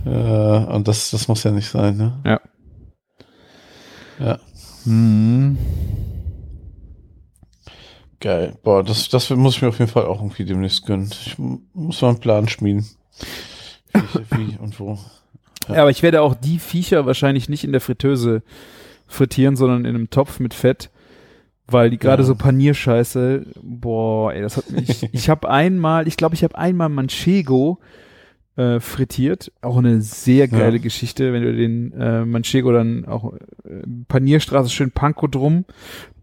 Äh, und das, das muss ja nicht sein, ne? Ja. Ja, Hm. Geil. Boah, das, das muss ich mir auf jeden Fall auch irgendwie demnächst gönnen. Ich mu- muss mal einen Plan schmieden. Wie, wie und wo. Ja, aber ich werde auch die Viecher wahrscheinlich nicht in der Fritteuse frittieren, sondern in einem Topf mit Fett, weil die gerade Ja. so Panierscheiße, boah, ey, das hat mich, ich habe einmal, ich glaube, ich habe einmal Manchego äh, frittiert, auch eine sehr geile Ja. Geschichte, wenn du den äh, Manchego dann auch äh, Panierstraße schön Panko drum,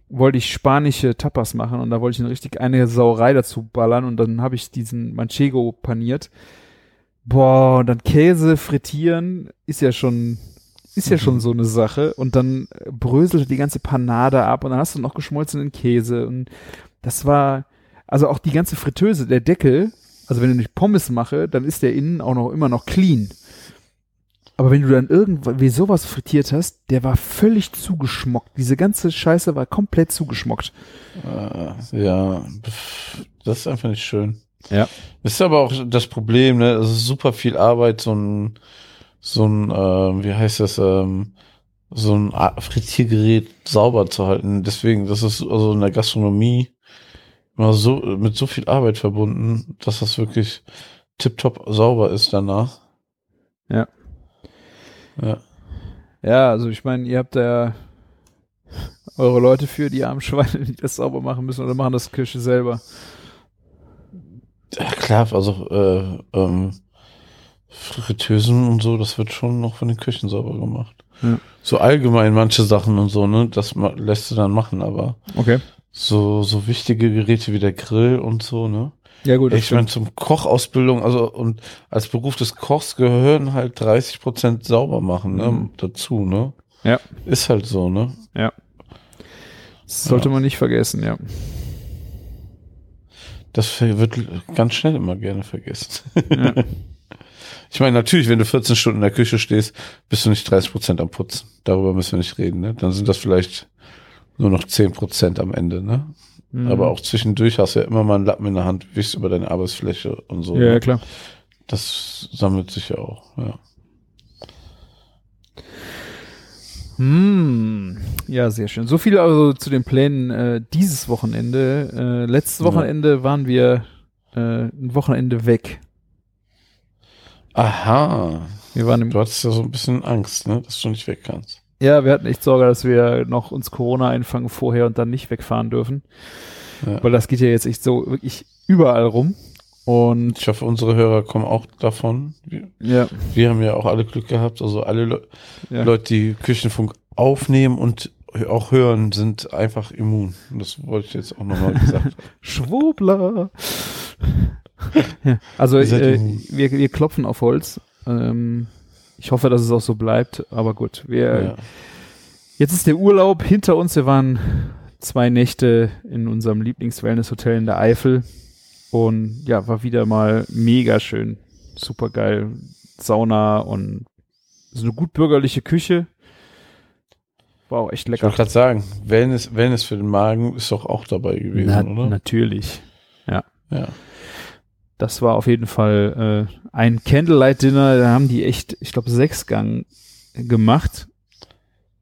wollte ich spanische Tapas machen und da wollte ich eine richtig eine Sauerei dazu ballern und dann habe ich diesen Manchego paniert. Boah, und dann Käse frittieren ist ja schon ist ja schon so eine Sache und dann äh, bröselte die ganze Panade ab und dann hast du noch geschmolzenen Käse und das war also auch die ganze Fritteuse, der Deckel, also wenn nicht Pommes mache, dann ist der innen auch noch immer noch clean. Aber wenn du dann irgendwie sowas frittiert hast, der war völlig zugeschmockt. Diese ganze Scheiße war komplett zugeschmockt. Äh, ja, das ist einfach nicht schön. Ja. Das ist aber auch das Problem, ne? Es ist super viel Arbeit, so ein, so ein, ähm, wie heißt das, ähm, so ein Frittiergerät sauber zu halten. Deswegen, das ist also in der Gastronomie immer so, mit so viel Arbeit verbunden, dass das wirklich tipptopp sauber ist danach. Ja. Ja. Ja, also ich meine, ihr habt da ja eure Leute für, die armen Schweine, die das sauber machen müssen oder machen das Kirche selber. Ja, klar, also äh, ähm, Fritteusen und so, das wird schon noch von den Küchen sauber gemacht. Ja. So allgemein manche Sachen und so, ne, das lässt du dann machen, aber Okay. so, so wichtige Geräte wie der Grill und so, ne? Ja gut, Ich meine, zum Kochausbildung, also und als Beruf des Kochs gehören halt 30 Prozent sauber machen, ne, Mhm. dazu, ne? Ja. Ist halt so, ne? Das sollte Ja. man nicht vergessen, ja. Das wird ganz schnell immer gerne vergessen. Ja. Ich meine, natürlich, wenn du 14 Stunden in der Küche stehst, bist du nicht 30 Prozent am Putzen. Darüber müssen wir nicht reden, ne? Dann sind das vielleicht nur noch 10 Prozent am Ende, ne? Mhm. Aber auch zwischendurch hast du ja immer mal einen Lappen in der Hand, wischst über deine Arbeitsfläche und so. Ja, ja, ne? klar. Das sammelt sich ja auch, ja. Hm. Ja, sehr schön. So viel also zu den Plänen äh, dieses Wochenende. Äh, letztes Ja. Wochenende waren wir äh, ein Wochenende weg. Aha. Wir waren im Du hattest ja so ein bisschen Angst, ne? Dass du nicht weg kannst. Ja, wir hatten echt Sorge, dass wir noch uns Corona einfangen vorher und dann nicht wegfahren dürfen. Ja. Weil das geht ja jetzt echt so wirklich überall rum. Und Ich hoffe, unsere Hörer kommen auch davon. Wir, ja, wir haben ja auch alle Glück gehabt. Also alle Le ja. Leute, die Küchenfunk aufnehmen und auch hören, sind einfach immun. Und das wollte ich jetzt auch nochmal gesagt haben. Schwurbler. ja, also äh, wir, wir klopfen auf Holz. Ähm, ich hoffe, dass es auch so bleibt. Aber gut, wir Ja. Jetzt ist der Urlaub hinter uns. Wir waren zwei Nächte in unserem Lieblings-Wellness-Hotel in der Eifel. Und ja, war wieder mal mega schön. Super geil. Sauna und so eine gut bürgerliche Küche. War auch echt Ich lecker. wollte gerade sagen, Wellness, Wellness für den Magen ist doch auch dabei gewesen, Na, oder? Natürlich. Ja. Das war auf jeden Fall äh, ein Candlelight-Dinner. Da haben die echt, ich glaube, sechs Gang gemacht.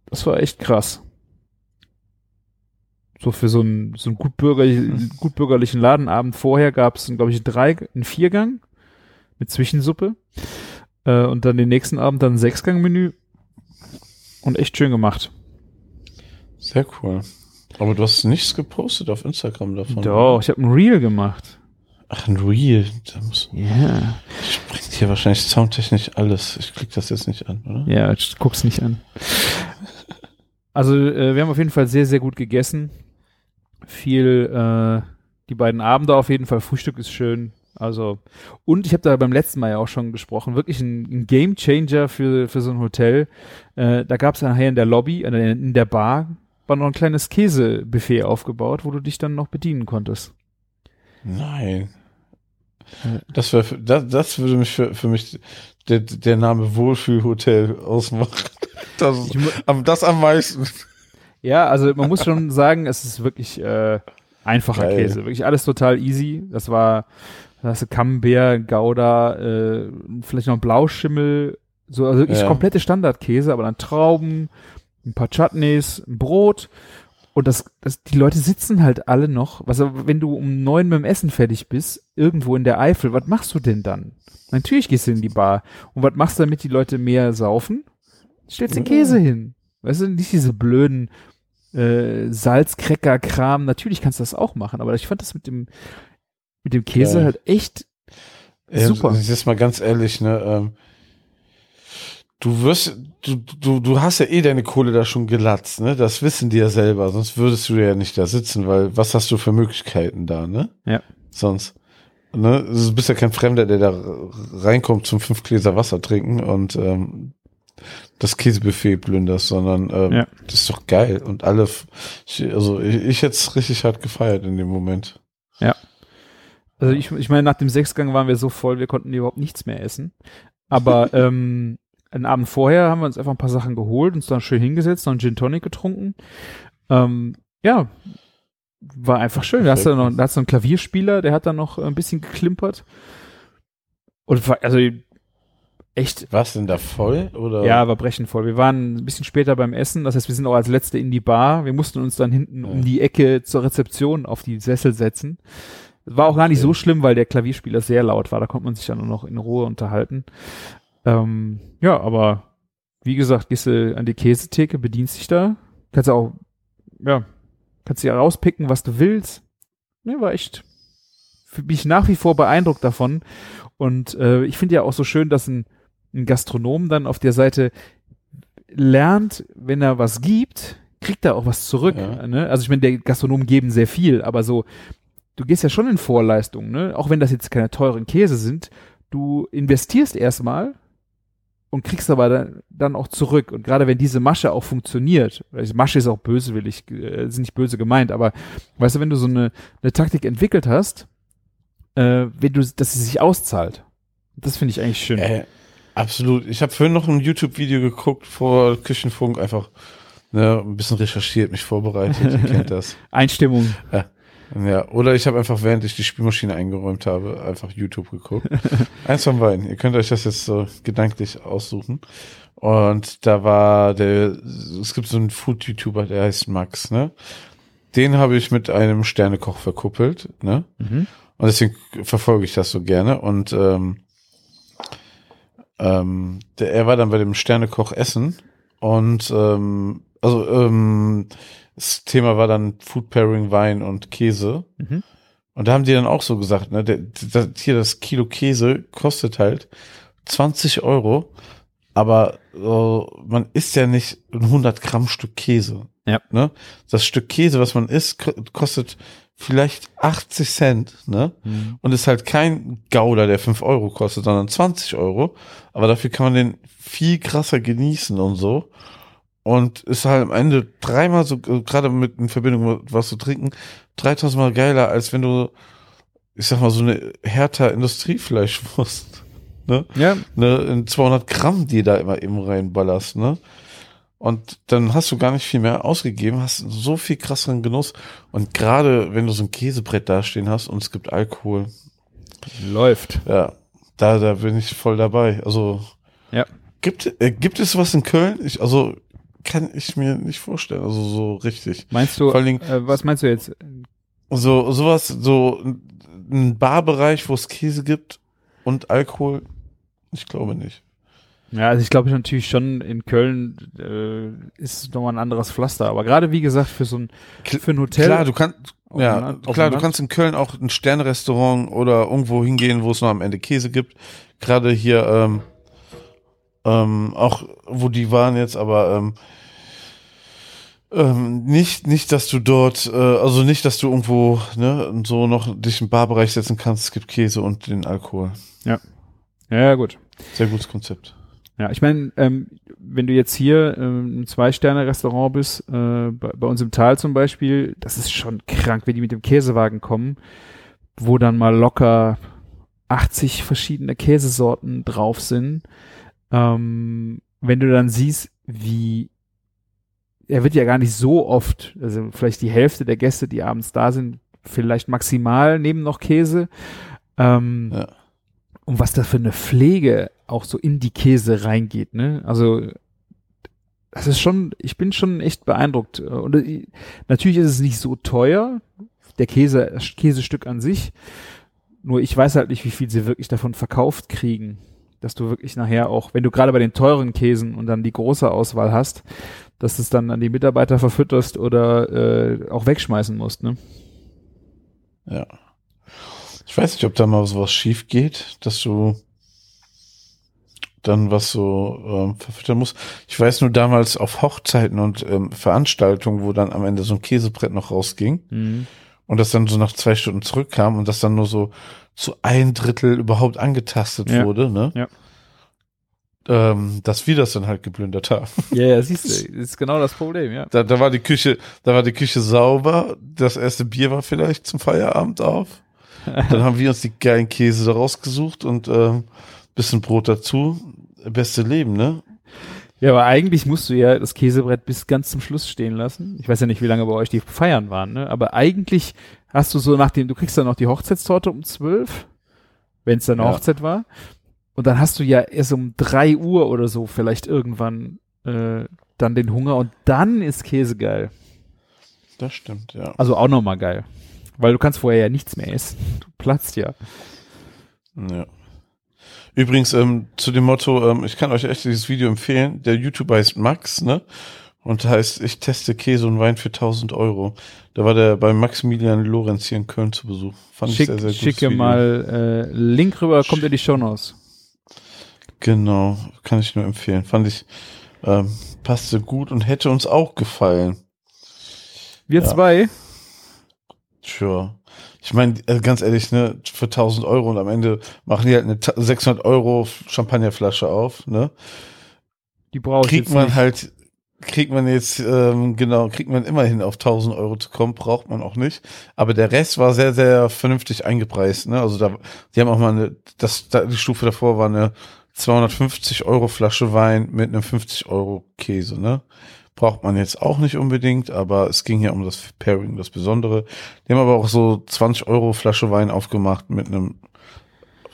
Das war echt krass. So für so einen, so einen gut, bürgerlich, gut bürgerlichen Ladenabend vorher gab es, glaube ich, drei, einen Viergang mit Zwischensuppe. Äh, und dann den nächsten Abend dann ein Sechsgang-Menü. Und echt schön gemacht. Sehr cool. Aber du hast nichts gepostet auf Instagram davon. Doch, ich habe ein Reel gemacht. Ach, ein. Da muss, Ja. springt hier wahrscheinlich soundtechnisch alles. Ich klicke das jetzt nicht an, oder? Ja, jetzt guck's nicht an. Also, äh, wir haben auf jeden Fall sehr, sehr gut gegessen. Viel, äh, die beiden Abende auf jeden Fall. Frühstück ist schön. Also, und ich habe da beim letzten Mal ja auch schon gesprochen, wirklich ein, ein Game Changer für, für so ein Hotel. Äh, da gab es nachher in der Lobby, äh, in der Bar, war noch ein kleines Käsebuffet aufgebaut, wo du dich dann noch bedienen konntest. Nein. Das, wär, für- das, das würde mich für, für mich der, der Name Wohlfühlhotel ausmachen. Das, am, das am meisten. Ja, also man muss schon sagen, es ist wirklich äh, einfacher Geil. Käse. Wirklich alles total easy. Das war, da hast du Camembert, Gouda, äh, vielleicht noch Blauschimmel, so also wirklich Ja. komplette Standardkäse, aber dann Trauben, ein paar Chutneys, ein Brot und das, das, die Leute sitzen halt alle noch. Was, wenn du um neun mit dem Essen fertig bist, irgendwo in der Eifel, was machst du denn dann? Natürlich gehst du in die Bar. Und was machst du, damit die Leute mehr saufen? Stellst den Käse hin. Weißt du, nicht diese blöden äh, Salzcracker-Kram. Natürlich kannst du das auch machen, aber ich fand das mit dem mit dem Käse Ja. halt echt Ja, super. Jetzt mal ganz ehrlich, ne, ähm, du wirst, du, du, du hast ja eh deine Kohle da schon gelatzt, ne? Das wissen die ja selber, sonst würdest du ja nicht da sitzen, weil was hast du für Möglichkeiten da, ne? Ja. Sonst. Ne? Du bist ja kein Fremder, der da reinkommt zum fünf Gläser Wasser trinken und ähm, das Käsebuffet plünderst, sondern ähm, Ja. das ist doch geil. Und alle, also ich, ich hätte es richtig hart gefeiert in dem Moment. Also ich, ich meine, nach dem Sechsgang waren wir so voll, wir konnten überhaupt nichts mehr essen. Aber ähm, einen Abend vorher haben wir uns einfach ein paar Sachen geholt, uns dann schön hingesetzt, noch einen Gin Tonic getrunken. Ähm, ja, war einfach schön. Da hast du noch, da hast du einen Klavierspieler, der hat dann noch ein bisschen geklimpert. Und war, also echt, War's denn da voll? Oder? ja, war brechend voll. Wir waren ein bisschen später beim Essen, das heißt, wir sind auch als Letzte in die Bar. Wir mussten uns dann hinten um Ja. die Ecke zur Rezeption auf die Sessel setzen. War auch gar nicht Okay. so schlimm, weil der Klavierspieler sehr laut war. Da konnte man sich dann nur noch in Ruhe unterhalten. Ähm, ja, aber wie gesagt, gehst du an die Käsetheke, bedienst dich da. Kannst du auch, ja, kannst dir rauspicken, was du willst. Ne, war echt, bin ich nach wie vor beeindruckt davon. Und äh, ich finde ja auch so schön, dass ein, ein Gastronom dann auf der Seite lernt, wenn er was gibt, kriegt er auch was zurück. Ja. Ne? Also ich meine, der Gastronomen geben sehr viel, aber so, du gehst ja schon in Vorleistungen, ne? Auch wenn das jetzt keine teuren Käse sind, du investierst erstmal und kriegst aber dann, dann auch zurück. Und gerade wenn diese Masche auch funktioniert, also Masche ist auch böswillig, äh, ist nicht böse gemeint, aber weißt du, wenn du so eine, eine Taktik entwickelt hast, äh, wenn du, dass sie sich auszahlt. Das finde ich eigentlich schön. Äh, absolut. Ich habe vorhin noch ein YouTube-Video geguckt vor Küchenfunk, einfach ne, ein bisschen recherchiert, mich vorbereitet. Ihr kennt das. Einstimmung. Ja, oder ich habe einfach, während ich die Spielmaschine eingeräumt habe, einfach YouTube geguckt. Eins von beiden. Ihr könnt euch das jetzt so gedanklich aussuchen. Und da war der, es gibt so einen Food-YouTuber, der heißt Max, ne? Den habe ich mit einem Sternekoch verkuppelt, ne? Mhm. Und deswegen verfolge ich das so gerne. Und ähm, ähm, der, er war dann bei dem Sternekoch Essen und ähm, also ähm, das Thema war dann Food Pairing, Wein und Käse. Mhm. Und da haben die dann auch so gesagt, ne, der, der, hier das Kilo Käse kostet halt 20 Euro, aber äh, man isst ja nicht ein 100 Gramm Stück Käse. Ja. Ne? Das Stück Käse, was man isst, ko- kostet vielleicht 80 Cent, ne? Mhm. Und ist halt kein Gouda, der 5 Euro kostet, sondern 20 Euro. Aber dafür kann man den viel krasser genießen und so. Und ist halt am Ende dreimal so, äh, gerade mit in Verbindung mit was zu trinken, 3000 Mal geiler, als wenn du, ich sag mal, so eine härter Industriefleischwurst, ne? Ja, ne, in 200 Gramm, die da immer eben reinballerst, ne? Und dann hast du gar nicht viel mehr ausgegeben, hast so viel krasseren Genuss. Und gerade wenn du so ein Käsebrett dastehen hast und es gibt Alkohol, läuft. ja, da, da bin ich voll dabei. Also, Ja. gibt, äh, gibt es was in Köln? Ich, also, kann ich mir nicht vorstellen, also so richtig. Meinst du, Vor allen Dingen- äh, was meinst du jetzt? So, sowas, so ein Barbereich, wo es Käse gibt und Alkohol? Ich glaube nicht. Ja, also ich glaube natürlich schon in Köln äh, ist es nochmal ein anderes Pflaster. Aber gerade wie gesagt, für so ein, für ein Hotel. Klar, du kannst, ja, klar, du kannst in Köln auch ein Sternrestaurant oder irgendwo hingehen, wo es noch am Ende Käse gibt. Gerade hier, ähm, ähm, auch wo die waren jetzt, aber ähm, ähm, nicht, nicht, dass du dort, äh, also nicht, dass du irgendwo ne, so noch dich im Barbereich setzen kannst. Es gibt Käse und den Alkohol. ja, ja, gut. Sehr gutes Konzept. Ja, ich meine, ähm, wenn du jetzt hier ähm, ein Zwei-Sterne-Restaurant bist, äh, bei, bei uns im Tal zum Beispiel, das ist schon krank, wenn die mit dem Käsewagen kommen, wo dann mal locker 80 verschiedene Käsesorten drauf sind. Ähm, wenn du dann siehst, wie er wird ja gar nicht so oft, also vielleicht die Hälfte der Gäste, die abends da sind, vielleicht maximal nehmen noch Käse. Ähm, Ja. Und was da für eine Pflege auch so in die Käse reingeht, ne? Also das ist schon, ich bin schon echt beeindruckt. Und äh, natürlich ist es nicht so teuer, der Käse, Käsestück an sich. Nur ich weiß halt nicht, wie viel sie wirklich davon verkauft kriegen. Dass du wirklich nachher auch, wenn du gerade bei den teuren Käsen und dann die große Auswahl hast, dass du es dann an die Mitarbeiter verfütterst oder äh, auch wegschmeißen musst, ne? Ja. Ich weiß nicht, ob da mal sowas schief geht, dass du dann was so ähm, verfüttern musst. Ich weiß nur damals auf Hochzeiten und ähm, Veranstaltungen, wo dann am Ende so ein Käsebrett noch rausging Mhm. Und das dann so nach zwei Stunden zurückkam und das dann nur so zu ein Drittel überhaupt angetastet Ja. wurde, ne? Ja. Ähm, dass wir das dann halt geplündert haben. Ja, ja, siehst du, das ist genau das Problem, ja. Da, da war die Küche, da war die Küche sauber. Das erste Bier war vielleicht zum Feierabend auf. Dann haben wir uns die geilen Käse da rausgesucht und ähm, bisschen Brot dazu. Beste Leben, ne? Ja, aber eigentlich musst du ja das Käsebrett bis ganz zum Schluss stehen lassen. Ich weiß ja nicht, wie lange bei euch die Feiern waren, ne? Aber eigentlich hast du so nach dem, du kriegst dann noch die Hochzeitstorte um zwölf, wenn es dann eine Ja. Hochzeit war. Und dann hast du ja erst um drei Uhr oder so vielleicht irgendwann äh, dann den Hunger und dann ist Käse geil. Das stimmt, ja. Also auch nochmal geil. Weil du kannst vorher ja nichts mehr essen. Du platzt ja. ja. Übrigens, ähm, zu dem Motto, ähm, ich kann euch echt dieses Video empfehlen. Der YouTuber heißt Max, ne? Und heißt, ich teste Käse und Wein für 1000 Euro. Da war der bei Maximilian Lorenz hier in Köln zu Besuch. Fand Schick, ich sehr, sehr gut. schicke mal äh, Link rüber, kommt in die Shownotes. Genau, kann ich nur empfehlen. Fand ich, ähm, passte gut und hätte uns auch gefallen. Wir Ja. zwei, Sure. Ich meine, äh, ganz ehrlich, ne, für 1000 Euro und am Ende machen die halt eine ta- 600 Euro Champagnerflasche auf, ne? die brauche ich Kriegt man nicht. halt, kriegt man jetzt, ähm, genau, kriegt man immerhin auf 1000 Euro zu kommen, braucht man auch nicht. Aber der Rest war sehr, sehr vernünftig eingepreist, ne? Also da, die haben auch mal eine, das, da, die Stufe davor war eine 250 Euro Flasche Wein mit einem 50 Euro Käse, ne? Braucht man jetzt auch nicht unbedingt, aber es ging ja um das Pairing, das Besondere. Die haben aber auch so 20 Euro Flasche Wein aufgemacht mit einem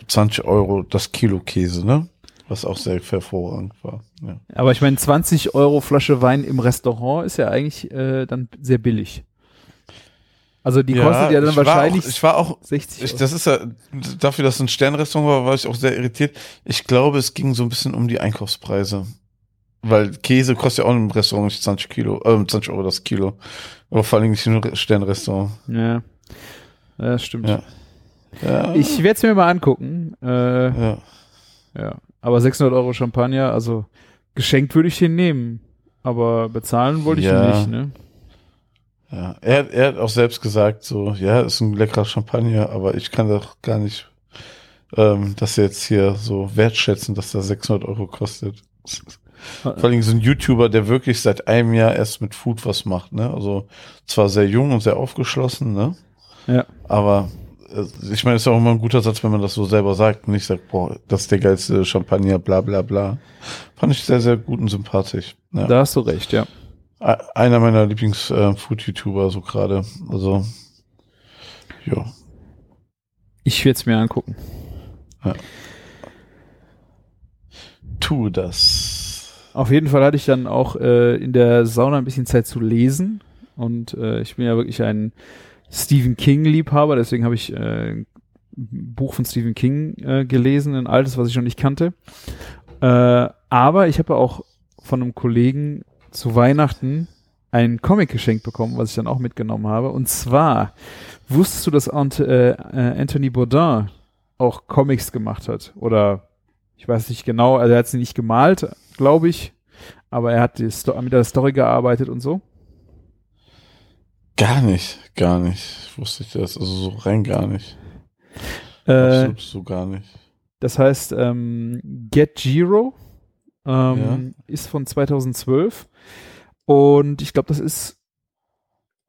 20 Euro das Kilo Käse, ne? Was auch sehr hervorragend war. Ja. Aber ich meine, 20 Euro Flasche Wein im Restaurant ist ja eigentlich äh, dann sehr billig. Also die kostet ja dann ich wahrscheinlich War auch, ich war auch, 60 ich, das ist ja, dafür, dass es ein Sternrestaurant war, war ich auch sehr irritiert. Ich glaube, es ging so ein bisschen um die Einkaufspreise. Weil Käse kostet ja auch im Restaurant nicht 20 Kilo, äh, 20 Euro das Kilo. Aber vor allem nicht nur Sternrestaurant. ja. ja, das stimmt. Ja. Ja. Ich werde es mir mal angucken. Äh, ja. ja. Aber 600 Euro Champagner, also geschenkt würde ich den nehmen. Aber bezahlen wollte ich Ja. ihn nicht, ne? Ja, er, er hat auch selbst gesagt, so, ja, ist ein leckerer Champagner, aber ich kann doch gar nicht ähm, das jetzt hier so wertschätzen, dass das 600 Euro kostet. Vor allem so ein YouTuber, der wirklich seit einem Jahr erst mit Food was macht, ne? Also zwar sehr jung und sehr aufgeschlossen, ne? Ja. Aber äh, ich meine, ist ja auch immer ein guter Satz, wenn man das so selber sagt und nicht sagt, boah, das ist der geilste Champagner, bla bla bla. Fand ich sehr, sehr gut und sympathisch. Ja. Da hast du recht, ja. Einer meiner Lieblings-Food-YouTuber so gerade. Also, ja. Ich werde es mir angucken. Tu das. Auf jeden Fall hatte ich dann auch äh, in der Sauna ein bisschen Zeit zu lesen. Und äh, ich bin ja wirklich ein Stephen King-Liebhaber, deswegen habe ich äh, ein Buch von Stephen King äh, gelesen, ein altes, was ich noch nicht kannte. Äh, aber ich habe auch von einem Kollegen zu Weihnachten ein Comic geschenkt bekommen, was ich dann auch mitgenommen habe. Und zwar, wusstest du, dass Ant äh, äh, Anthony Bourdain auch Comics gemacht hat? Oder ich weiß nicht genau, also er hat sie nicht gemalt, glaube ich, aber er hat die Sto mit der Story gearbeitet und so. Gar nicht, gar nicht. Wusste ich das. Also so rein gar nicht. Äh, Absolut so gar nicht. das heißt, ähm, Get Giro ähm, ist von 2012 und ich glaube, das ist,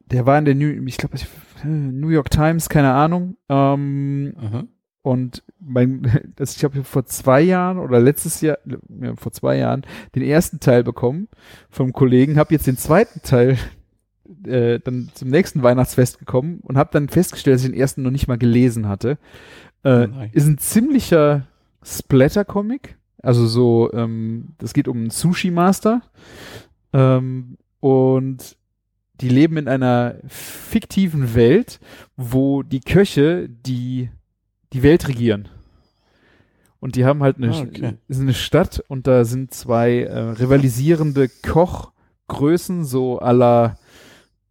der war in der New, ich glaube, New York Times, keine Ahnung. Ähm. Und mein, das, ich habe vor zwei Jahren oder letztes Jahr, ja, vor zwei Jahren, den ersten Teil bekommen vom Kollegen, habe jetzt den zweiten Teil äh, dann zum nächsten Weihnachtsfest gekommen und habe dann festgestellt, dass ich den ersten noch nicht mal gelesen hatte. Äh, Oh ist ein ziemlicher Splatter-Comic. Also so, ähm, das geht um einen Sushi-Master Ähm, und die leben in einer fiktiven Welt, wo die Köche die, die Welt regieren. Und die haben halt eine, Ah, okay. ist eine Stadt und da sind zwei äh, rivalisierende Kochgrößen, so la,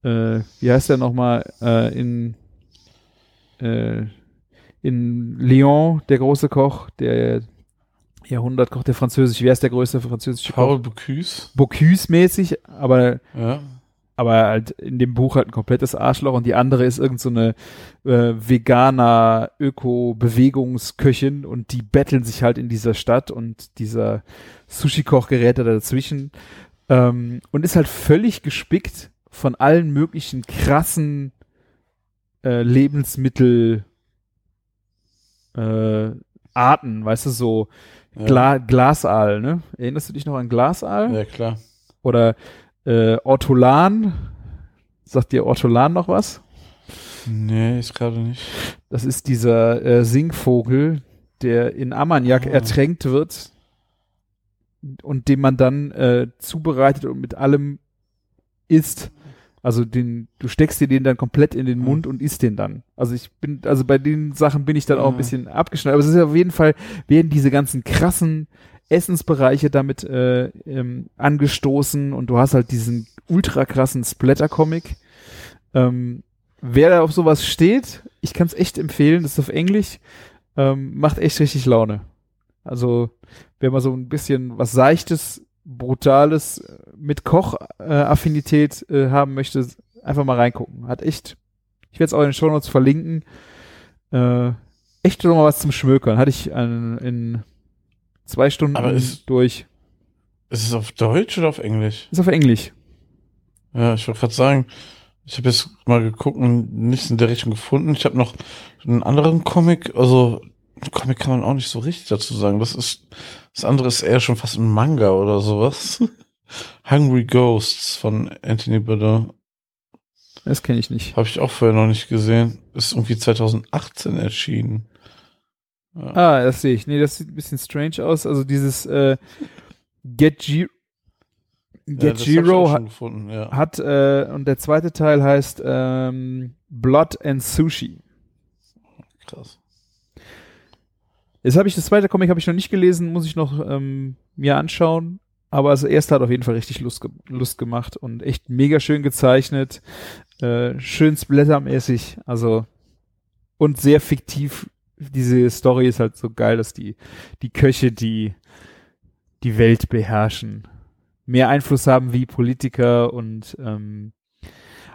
äh, wie heißt der nochmal, äh, in, äh, in Lyon, der große Koch, der Jahrhundertkoch, der französisch, wer ist der größte französische Koch? Paul Bocuse. Bocuse-mäßig, aber Ja. Aber halt in dem Buch halt ein komplettes Arschloch und die andere ist irgend so eine äh, veganer Öko-Bewegungsköchin und die betteln sich halt in dieser Stadt und dieser Sushi-Koch gerät da dazwischen ähm, und ist halt völlig gespickt von allen möglichen krassen äh, Lebensmittel äh, Arten, weißt du, so Ja. Gla Glasaal, ne? Erinnerst du dich noch an Glasaal? ja, klar. Oder äh, Ortolan. Sagt dir Ortolan noch was? Nee, ist gerade nicht. Das ist dieser äh, Singvogel, der in Ammoniak Ah. ertränkt wird und den man dann äh, zubereitet und mit allem isst. Also den, du steckst dir den dann komplett in den Ah. Mund und isst den dann. Also ich bin, also bei den Sachen bin ich dann auch ein Ah. bisschen abgeschnitten. Aber es ist auf jeden Fall, werden diese ganzen krassen Essensbereiche damit äh, ähm, angestoßen und du hast halt diesen ultra krassen Splatter-Comic. Ähm, wer da auf sowas steht, ich kann es echt empfehlen, das ist auf Englisch, ähm, macht echt richtig Laune. Also, wer mal so ein bisschen was Seichtes, Brutales äh, mit Koch-Affinität äh, haben möchte, einfach mal reingucken. Hat echt, ich werde es auch in den Shownotes verlinken, äh, echt noch mal was zum Schmökern. Hatte ich an, in zwei Stunden Aber ist- durch. Ist es auf Deutsch oder auf Englisch? Ist auf Englisch. Ja, ich wollte gerade sagen, ich habe jetzt mal geguckt und nichts in der Richtung gefunden. Ich habe noch einen anderen Comic, also Comic kann man auch nicht so richtig dazu sagen. Das ist, das andere ist eher schon fast ein Manga oder sowas. Hungry Ghosts von Anthony Bourdain. Das kenne ich nicht. Habe ich auch vorher noch nicht gesehen. Ist irgendwie 2018 erschienen. Ja. Ah, das sehe ich. Nee, das sieht ein bisschen strange aus. Also dieses äh, Get, G Ja, Get auch Giro schon gefunden, ja. hat, äh, und der zweite Teil heißt ähm, Blood and Sushi. Krass. Jetzt habe ich das zweite Comic habe ich noch nicht gelesen, muss ich noch ähm, mir anschauen. Aber das erste hat auf jeden Fall richtig Lust, ge Lust gemacht und echt mega schön gezeichnet, äh, schön splattermäßig, also und sehr fiktiv. Diese Story ist halt so geil, dass die die Köche die die Welt beherrschen, mehr Einfluss haben wie Politiker und ähm,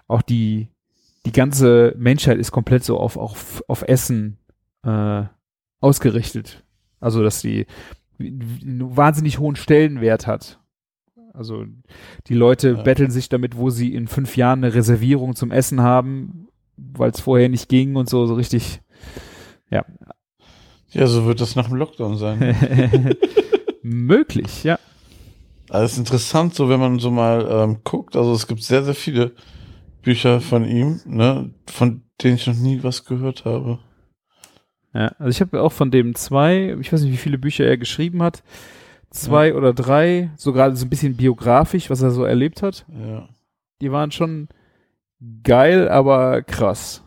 auch die die ganze Menschheit ist komplett so auf auf auf Essen äh, ausgerichtet. Also, dass die einen wahnsinnig hohen Stellenwert hat. Also, die Leute Ja. betteln sich damit, wo sie in fünf Jahren eine Reservierung zum Essen haben, weil es vorher nicht ging und so, so richtig, ja. Ja, so wird das nach dem Lockdown sein. Möglich, ja. Also ist interessant, so wenn man so mal ähm, guckt, also es gibt sehr, sehr viele Bücher von ihm, ne, von denen ich noch nie was gehört habe. Ja, also ich habe auch von dem zwei, ich weiß nicht, wie viele Bücher er geschrieben hat, zwei oder drei, so gerade so ein bisschen biografisch, was er so erlebt hat. Ja. Die waren schon geil, aber krass.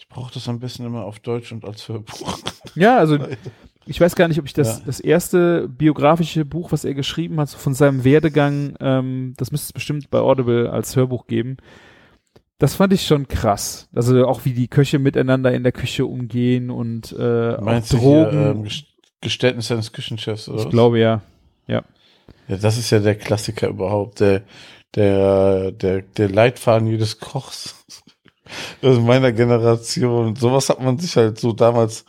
Ich brauche das am besten immer auf Deutsch und als Hörbuch. Ja, also ich weiß gar nicht, ob ich das, Ja. das erste biografische Buch, was er geschrieben hat, so von seinem Werdegang, ähm, das müsste es bestimmt bei Audible als Hörbuch geben. Das fand ich schon krass. Also auch wie die Köche miteinander in der Küche umgehen und äh, auch Meinst du Drogen. hier ähm, Gest- Geständnis eines Küchenchefs oder ich was? glaube ja. Ja, das ist ja der Klassiker überhaupt, der, der, der, der Leitfaden jedes Kochs. Also meiner Generation. Sowas hat man sich halt so damals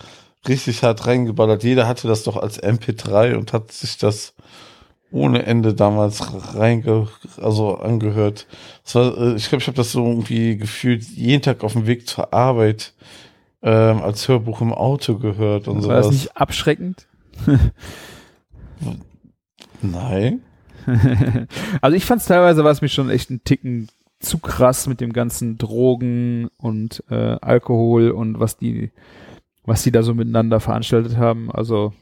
richtig hart reingeballert. Jeder hatte das doch als MP3 und hat sich das ohne Ende damals reinge, also angehört. Das war, äh, ich glaube, ich habe das so irgendwie gefühlt jeden Tag auf dem Weg zur Arbeit ähm, als Hörbuch im Auto gehört und War das sowas. nicht abschreckend? Nein. also ich fand es teilweise war es mir schon echt ein Ticken zu krass mit dem ganzen Drogen und äh, Alkohol und was die was die da so miteinander veranstaltet haben. Also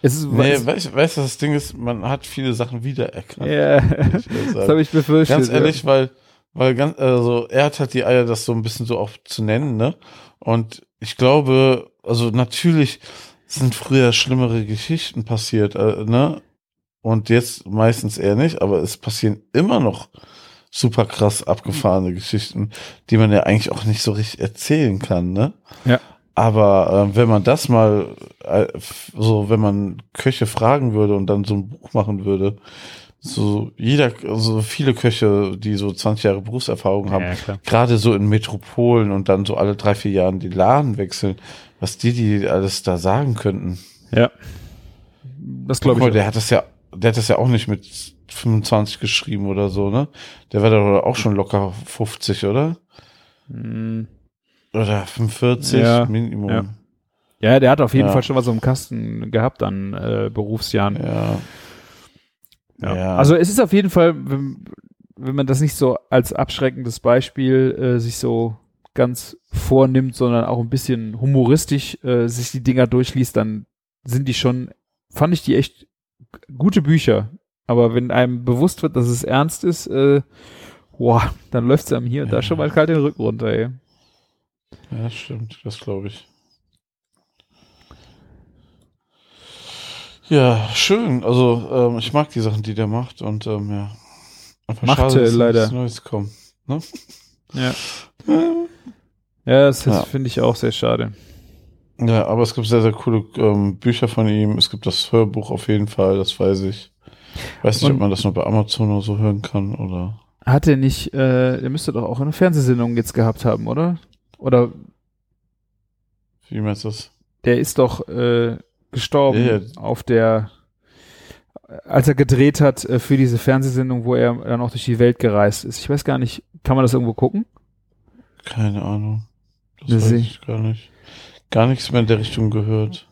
Es ist, Nee, weißt du, weißt, du, das Ding ist, man hat viele Sachen wiedererkannt. ja, ich das habe ich befürchtet. Ganz ehrlich, weil, weil ganz, also er hat halt die Eier, das so ein bisschen so auch zu nennen, ne? Und ich glaube, also natürlich sind früher schlimmere Geschichten passiert, äh, ne? Und jetzt meistens eher nicht, aber es passieren immer noch super krass abgefahrene Geschichten, die man ja eigentlich auch nicht so richtig erzählen kann, ne? Ja. Aber äh, wenn man das mal, äh, so, wenn man Köche fragen würde und dann so ein Buch machen würde, so jeder, also viele Köche, die so 20 Jahre Berufserfahrung haben, Ja, gerade so in Metropolen und dann so alle drei, vier Jahren die Laden wechseln, was die, die alles da sagen könnten. Ja. Das glaube mal, ich. der hat das ja, der hat das ja auch nicht mit 25 geschrieben oder so, ne? Der war da auch schon locker 50, oder? Hm. Oder 45 Ja, Minimum. ja. Ja, der hat auf jeden Ja. Fall schon was im Kasten gehabt an äh, Berufsjahren. Ja. Ja. Also es ist auf jeden Fall, wenn, wenn man das nicht so als abschreckendes Beispiel äh, sich so ganz vornimmt, sondern auch ein bisschen humoristisch äh, sich die Dinger durchliest, dann sind die schon, fand ich die echt gute Bücher. Aber wenn einem bewusst wird, dass es ernst ist, äh, boah, dann läuft es einem hier und da Ja. schon mal kalt den Rücken runter, ey. Ja, stimmt, das glaube ich. Ja, schön. Also, ähm, ich mag die Sachen, die der macht und ähm, ja. Einfach Machte dass leider. nichts Neues kommt. Ne? Ja. Ja, das, das Ja. finde ich auch sehr schade. Ja, aber es gibt sehr, sehr coole ähm, Bücher von ihm. Es gibt das Hörbuch auf jeden Fall, das weiß ich. Weiß nicht, Und- ob man das nur bei Amazon oder so hören kann oder. Hat er nicht, äh, der müsste doch auch eine Fernsehsendung jetzt gehabt haben, oder? Oder Wie meinst du das? der ist doch äh, gestorben Ja, ja. auf der, als er gedreht hat äh, für diese Fernsehsendung, wo er dann auch durch die Welt gereist ist. Ich weiß gar nicht, kann man das irgendwo gucken? Keine Ahnung. Das Wir weiß ich gar nicht. Gar nichts mehr in der Richtung gehört.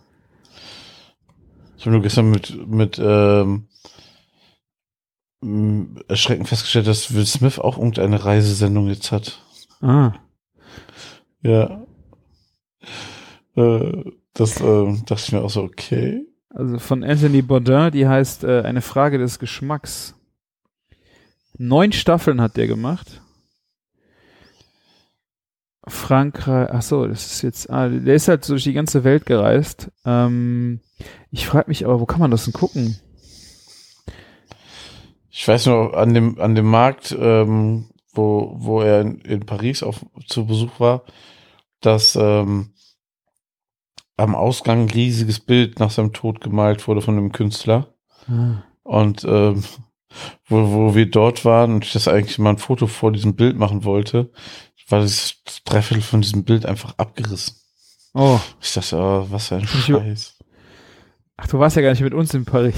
Ich habe nur gestern mit, mit ähm, Erschrecken festgestellt, dass Will Smith auch irgendeine Reisesendung jetzt hat. Ah. Ja. Äh, das ähm, dachte ich mir auch so, okay. Also von Anthony Bourdain, die heißt äh, Eine Frage des Geschmacks. Neun Staffeln hat der gemacht. Frankreich, ach so, das ist jetzt, ah, der ist halt so durch die ganze Welt gereist. Ähm, ich frage mich aber, wo kann man das denn gucken? Ich weiß nur, an dem, an dem Markt, ähm, wo, wo er in, in Paris auf, zu Besuch war, dass ähm, am Ausgang ein riesiges Bild nach seinem Tod gemalt wurde von einem Künstler. Und ähm, wo, wo wir dort waren und ich das eigentlich mal ein Foto vor diesem Bild machen wollte, war das Dreiviertel von diesem Bild einfach abgerissen. Oh, Ich dachte, oh, was für ein Ich- Scheiß. ach, du warst ja gar nicht mit uns in Paris.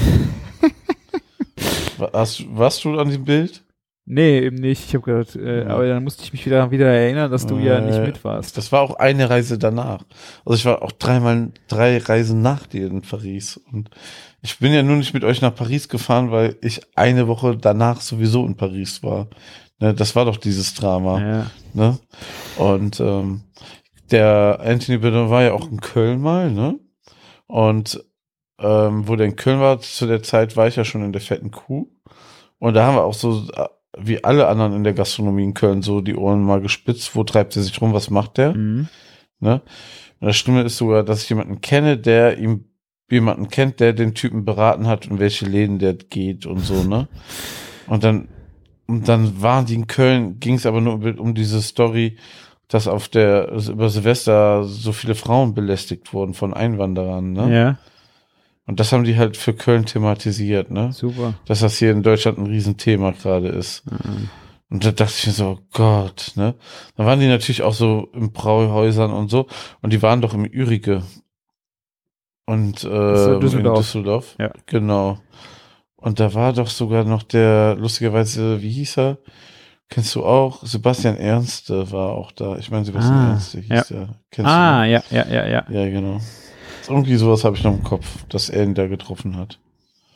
Warst, warst du an dem Bild? Nee, eben nicht. Ich habe gedacht, äh, aber dann musste ich mich wieder, wieder erinnern, dass du ja nicht Äh, mit warst. Das war auch eine Reise danach. Also ich war auch dreimal, drei Reisen nach dir in Paris. Und ich bin ja nur nicht mit euch nach Paris gefahren, weil ich eine Woche danach sowieso in Paris war. Ne, das war doch dieses Drama. Ja. Ne? Und ähm, der Anthony Bourdain war ja auch in Köln mal, ne? Und ähm, wo der in Köln war, zu der Zeit war ich ja schon in der fetten Kuh. Und da haben wir auch so, äh, wie alle anderen in der Gastronomie in Köln, so die Ohren mal gespitzt. Wo treibt er sich rum? Was macht der? Mhm. Ne? Und das Schlimme ist sogar, dass ich jemanden kenne, der ihm jemanden kennt, der den Typen beraten hat, in welche Läden der geht und so, ne? Und dann, und dann waren die in Köln, ging es aber nur um, diese Story, dass auf der über Silvester so viele Frauen belästigt wurden von Einwanderern, ne? Ja, Und das haben die halt für Köln thematisiert, ne? super. Dass das hier in Deutschland ein Riesenthema gerade ist. Mhm. Und da dachte ich mir so, oh Gott, ne? Da waren die natürlich auch so in Brauhäusern und so. Und die waren doch im Ürige. Und äh, Düsseldorf. in Düsseldorf. Ja. Genau. Und da war doch sogar noch der, lustigerweise, wie hieß er? Kennst du auch? Sebastian Ernste war auch da. Ich meine, Sebastian Ah, Ernste hieß ja. der. Kennst Ah, ja, ja, ja, ja. du? Ja, genau. Irgendwie sowas habe ich noch im Kopf, dass er ihn da getroffen hat.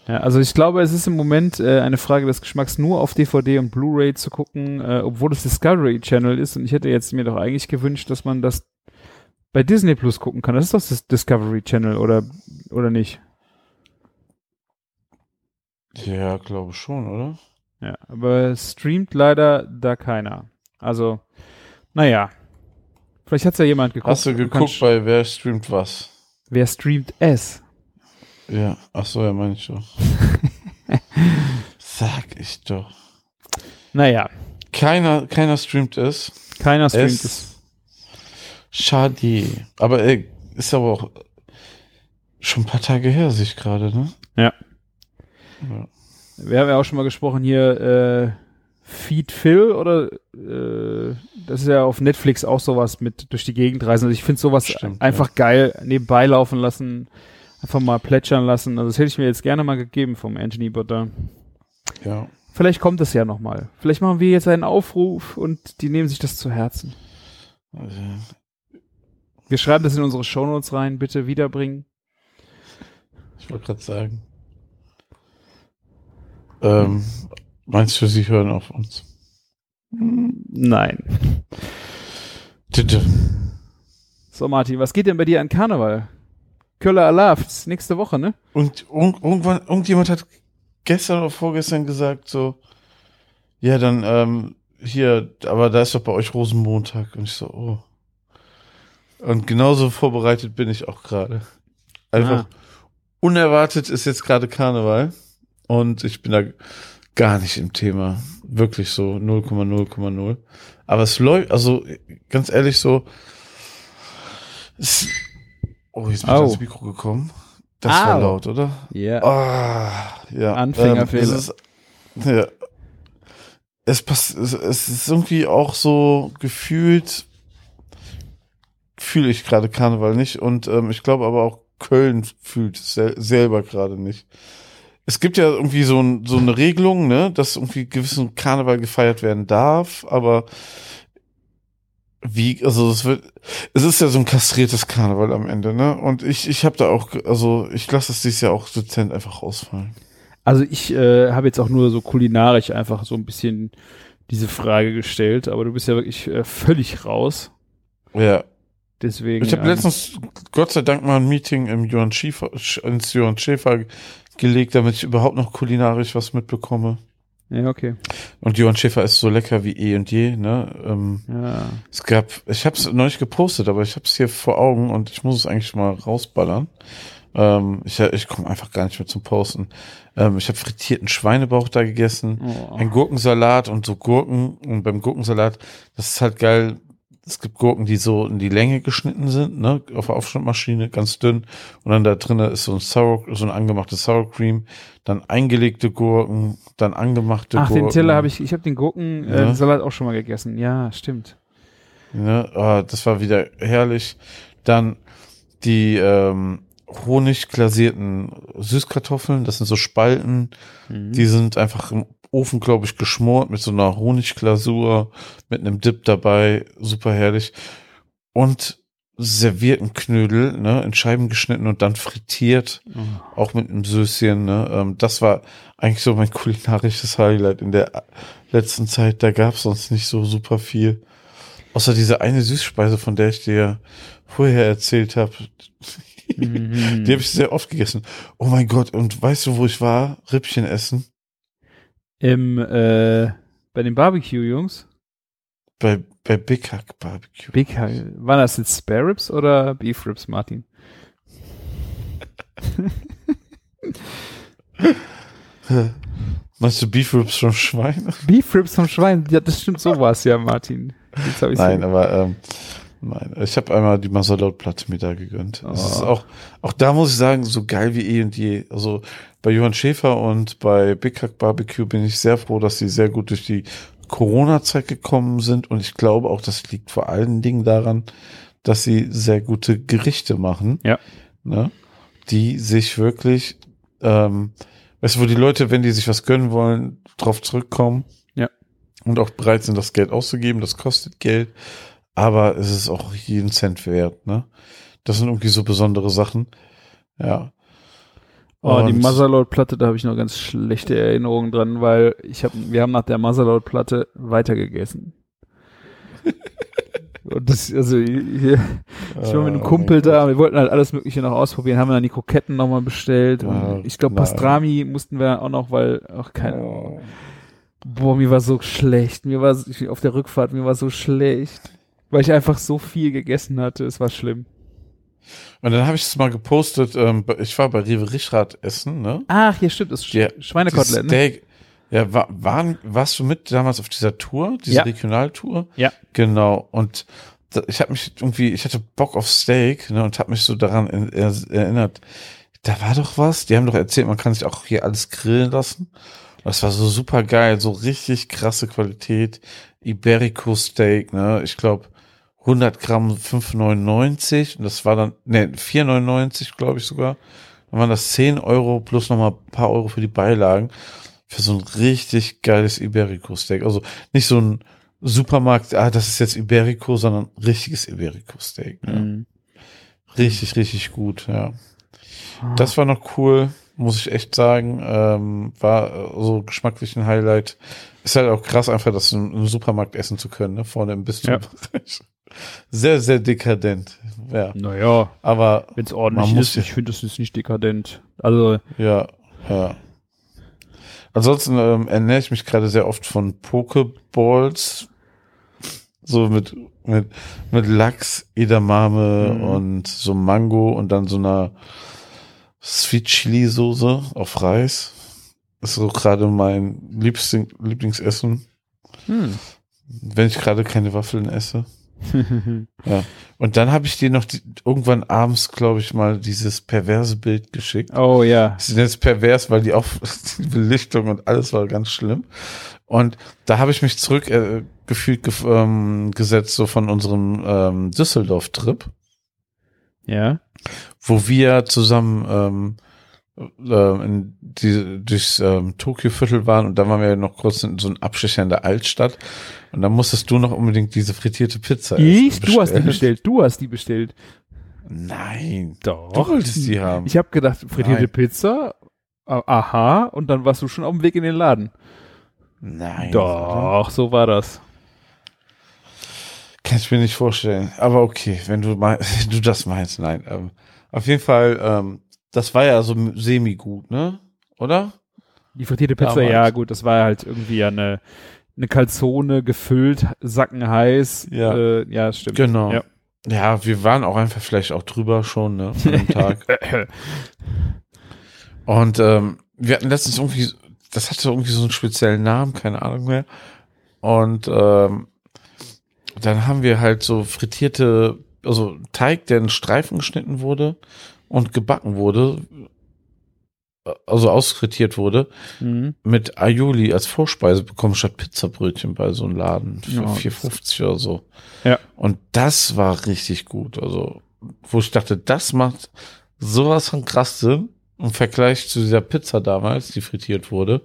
Ja, also ich glaube, es ist im Moment äh, eine Frage des Geschmacks, nur auf DVD und Blu-ray zu gucken, äh, obwohl es Discovery Channel ist. Und ich hätte jetzt mir doch eigentlich gewünscht, dass man das bei Disney Plus gucken kann. Das ist doch das Discovery Channel oder oder nicht? Ja, glaube schon, oder? Ja, aber streamt leider da keiner. Also, naja. Vielleicht hat's ja jemand geguckt. Hast du geguckt bei Wer streamt was? Wer streamt es? Ja, ach so, ja, meine ich doch. Sag ich doch. Naja, Keiner, keiner streamt es. keiner streamt es. es. Schade. Aber ey, ist aber auch schon ein paar Tage her, sehe ich gerade, ne? Ja. Ja. Wir haben ja auch schon mal gesprochen hier, äh, Feed Phil oder äh, das ist ja auf Netflix auch sowas mit durch die Gegend reisen. Also ich finde sowas Stimmt, einfach geil nebenbei laufen lassen, einfach mal plätschern lassen. Also das hätte ich mir jetzt gerne mal gegeben vom Anthony Butter. Ja. Vielleicht kommt es ja nochmal. Vielleicht machen wir jetzt einen Aufruf und die nehmen sich das zu Herzen. Also, Wir schreiben das in unsere Shownotes rein, bitte wiederbringen. ich wollte gerade sagen. Ähm, meinst du, sie hören auf uns? Nein. So, Martin, was geht denn bei dir an Karneval? Köller ist nächste Woche, ne? Und un irgendwann, irgendjemand hat gestern oder vorgestern gesagt, so, ja, dann, ähm, hier, aber da ist doch bei euch Rosenmontag. Und ich so, oh. Und genauso vorbereitet bin ich auch gerade. Einfach Ah. unerwartet ist jetzt gerade Karneval. Und ich bin da gar nicht im Thema. Wirklich so 0,0,0. Aber es läuft, also ganz ehrlich so. Es, oh, jetzt bin ich Au. ans Mikro gekommen. Das war Au. laut, oder? Ja. Ah, ja. Anfängerfehler. Ähm, es, ist, ja, es, pass, es, es ist irgendwie auch so gefühlt, fühle ich gerade Karneval nicht und ähm, ich glaube aber auch Köln fühlt es sel selber gerade nicht. Es gibt ja irgendwie so, ein, so eine Regelung, ne, dass irgendwie gewissen Karneval gefeiert werden darf, aber wie, also es wird, es ist ja so ein kastriertes Karneval am Ende, ne? Und ich, ich habe da auch, also ich lasse es dieses Jahr auch dezent einfach ausfallen. Also ich äh, habe jetzt auch nur so kulinarisch einfach so ein bisschen diese Frage gestellt, aber du bist ja wirklich äh, völlig raus. Ja. Deswegen. Ich habe ähm, letztens Gott sei Dank mal ein Meeting im Johann Schäfer, ins Johann Schäfer gelegt, damit ich überhaupt noch kulinarisch was mitbekomme. Ja, okay. Und Johann Schäfer ist so lecker wie eh und je, ne? Ähm, Ja. es gab, ich habe es neulich gepostet, aber ich habe es hier vor Augen und ich muss es eigentlich mal rausballern. Ähm, ich ich komme einfach gar nicht mehr zum Posten. Ähm, ich habe frittierten Schweinebauch da gegessen, Oh. ein Gurkensalat und so Gurken. Und beim Gurkensalat, das ist halt geil. Es gibt Gurken, die so in die Länge geschnitten sind, ne, auf der Aufschnittmaschine, ganz dünn. Und dann da drinnen ist so ein Sour, so ein angemachtes Sour Cream, dann eingelegte Gurken, dann angemachte Ach, Gurken. den Teller habe ich, ich habe den Gurken äh, Ja. Salat auch schon mal gegessen. Ja, stimmt. Ne, ah, das war wieder herrlich. Dann die ähm, honigglasierten Süßkartoffeln, das sind so Spalten, Mhm. die sind einfach im Ofen, glaube ich, geschmort mit so einer Honigglasur, mit einem Dip dabei, super herrlich. Und servierten Knödel, ne, in Scheiben geschnitten und dann frittiert, Oh. auch mit einem Söschen, ne. Ähm, das war eigentlich so mein kulinarisches Highlight in der letzten Zeit. Da gab es sonst nicht so super viel. Außer diese eine Süßspeise, von der ich dir vorher erzählt habe. Mhm. Die habe ich sehr oft gegessen. Oh mein Gott, und weißt du, wo ich war? Rippchen essen. Im, äh, bei den Barbecue-Jungs. Bei, bei Big Hack Barbecue. Big High. Waren das jetzt Spare Ribs oder Beef Ribs, Martin? Meinst du Beef Ribs vom Schwein? Beef Ribs vom Schwein. Ja, das stimmt, so war es ja, Martin. Nein, ja- aber ähm, nein. Ich habe einmal die Masalaut-Platte mir da gegönnt. Das ist Oh. auch, auch da muss ich sagen, so geil wie eh und je. Also bei Johann Schäfer und bei Big Hack Barbecue bin ich sehr froh, dass sie sehr gut durch die Corona-Zeit gekommen sind. Und ich glaube auch, das liegt vor allen Dingen daran, dass sie sehr gute Gerichte machen. Ja. Ne? Die sich wirklich, ähm, weißt du, wo die Leute, wenn die sich was gönnen wollen, drauf zurückkommen. Ja. Und auch bereit sind, das Geld auszugeben. Das kostet Geld. Aber es ist auch jeden Cent wert, ne? Das sind irgendwie so besondere Sachen. Ja. Oh, die Mazalot-Platte, da habe ich noch ganz schlechte Erinnerungen dran, weil ich hab, wir haben nach der Mazalot-Platte weitergegessen. Und das, also hier, ich war mit einem Oh Kumpel da, wir wollten halt alles Mögliche noch ausprobieren, haben dann die Kroketten nochmal bestellt und ich glaube. Pastrami mussten wir auch noch, weil, ach keine Ahnung. Boah, mir war so schlecht, mir war auf der Rückfahrt, mir war so schlecht, weil ich einfach so viel gegessen hatte, es war schlimm. Und dann habe ich es mal gepostet, ähm, ich war bei Rewe Richrath essen, ne? Ach, hier stimmt, das Sch Ja, Schweinekotelett, ne? Ja, war, waren, warst du mit damals auf dieser Tour, diese Ja. Regionaltour? Ja. Genau. Und da, ich habe mich irgendwie, ich hatte Bock auf Steak ne, und habe mich so daran in, er, erinnert. Da war doch was. Die haben doch erzählt, man kann sich auch hier alles grillen lassen. Und Das war so super geil, so richtig krasse Qualität. Iberico Steak, ne? Ich glaube 100 Gramm 5,99 und das war dann, ne, 4,99 glaube ich sogar. Dann waren das 10 Euro plus nochmal ein paar Euro für die Beilagen. Für so ein richtig geiles Iberico-Steak. Also nicht so ein Supermarkt, ah, das ist jetzt Iberico, sondern richtiges Iberico-Steak. Ne? Mhm. Richtig, richtig gut, ja. Ah. Das war noch cool, muss ich echt sagen. Ähm, war äh, so geschmacklich ein Highlight. Ist halt auch krass, einfach das im, Supermarkt essen zu können, ne? vorne im Bistumbereich. Sehr, sehr dekadent. Ja, Naja, aber wenn es ordentlich ist, ich finde, das ist nicht dekadent. Also, Ja, ja. Ansonsten ähm, ernähre ich mich gerade sehr oft von Pokeballs. So mit, mit, mit Lachs, Edamame Mhm. und so Mango und dann so einer Sweet Chili Soße auf Reis. Ist so gerade mein Liebsting, Lieblingsessen, hm. wenn ich gerade keine Waffeln esse. Ja. Und dann habe ich dir noch die, irgendwann abends, glaube ich, mal dieses perverse Bild geschickt. oh ja. Die sind jetzt pervers, weil die auf die Belichtung und alles war ganz schlimm. Und da habe ich mich zurück äh, ähm, gesetzt, so von unserem ähm, Düsseldorf-Trip, Ja. wo wir zusammen ähm, äh, in die, durchs ähm, Tokio-Viertel waren und da waren wir ja noch kurz in so ein Abstecher in der Altstadt und dann musstest du noch unbedingt diese frittierte Pizza Ich? essen, Du hast die bestellt. Du hast die bestellt. Nein, Doch. du wolltest die haben. Ich habe gedacht, frittierte Nein. Pizza. Aha. Und dann warst du schon auf dem Weg in den Laden. Nein. Doch, so war das. Kann ich mir nicht vorstellen. Aber okay, wenn du, mein, wenn du das meinst, nein. Ähm, auf jeden Fall, ähm, das war ja so semi-gut, ne? Oder? Die frittierte Pizza, Damals. ja gut, das war halt irgendwie ja eine, eine Calzone gefüllt, sackenheiß. Ja. Äh, ja, das stimmt. Genau. Ja. Ja, wir waren auch einfach vielleicht auch drüber schon, ne? An dem Tag. Und ähm, wir hatten letztens irgendwie, das hatte irgendwie so einen speziellen Namen, keine Ahnung mehr. Und ähm, dann haben wir halt so frittierte, also Teig, der in Streifen geschnitten wurde und gebacken wurde, also ausfrittiert wurde, Mhm. mit Aioli als Vorspeise bekommen statt Pizzabrötchen bei so einem Laden für Ja, 4,50 oder so. Ja. Und das war richtig gut. Also, wo ich dachte, das macht sowas von krass Sinn im Vergleich zu dieser Pizza damals, die frittiert wurde.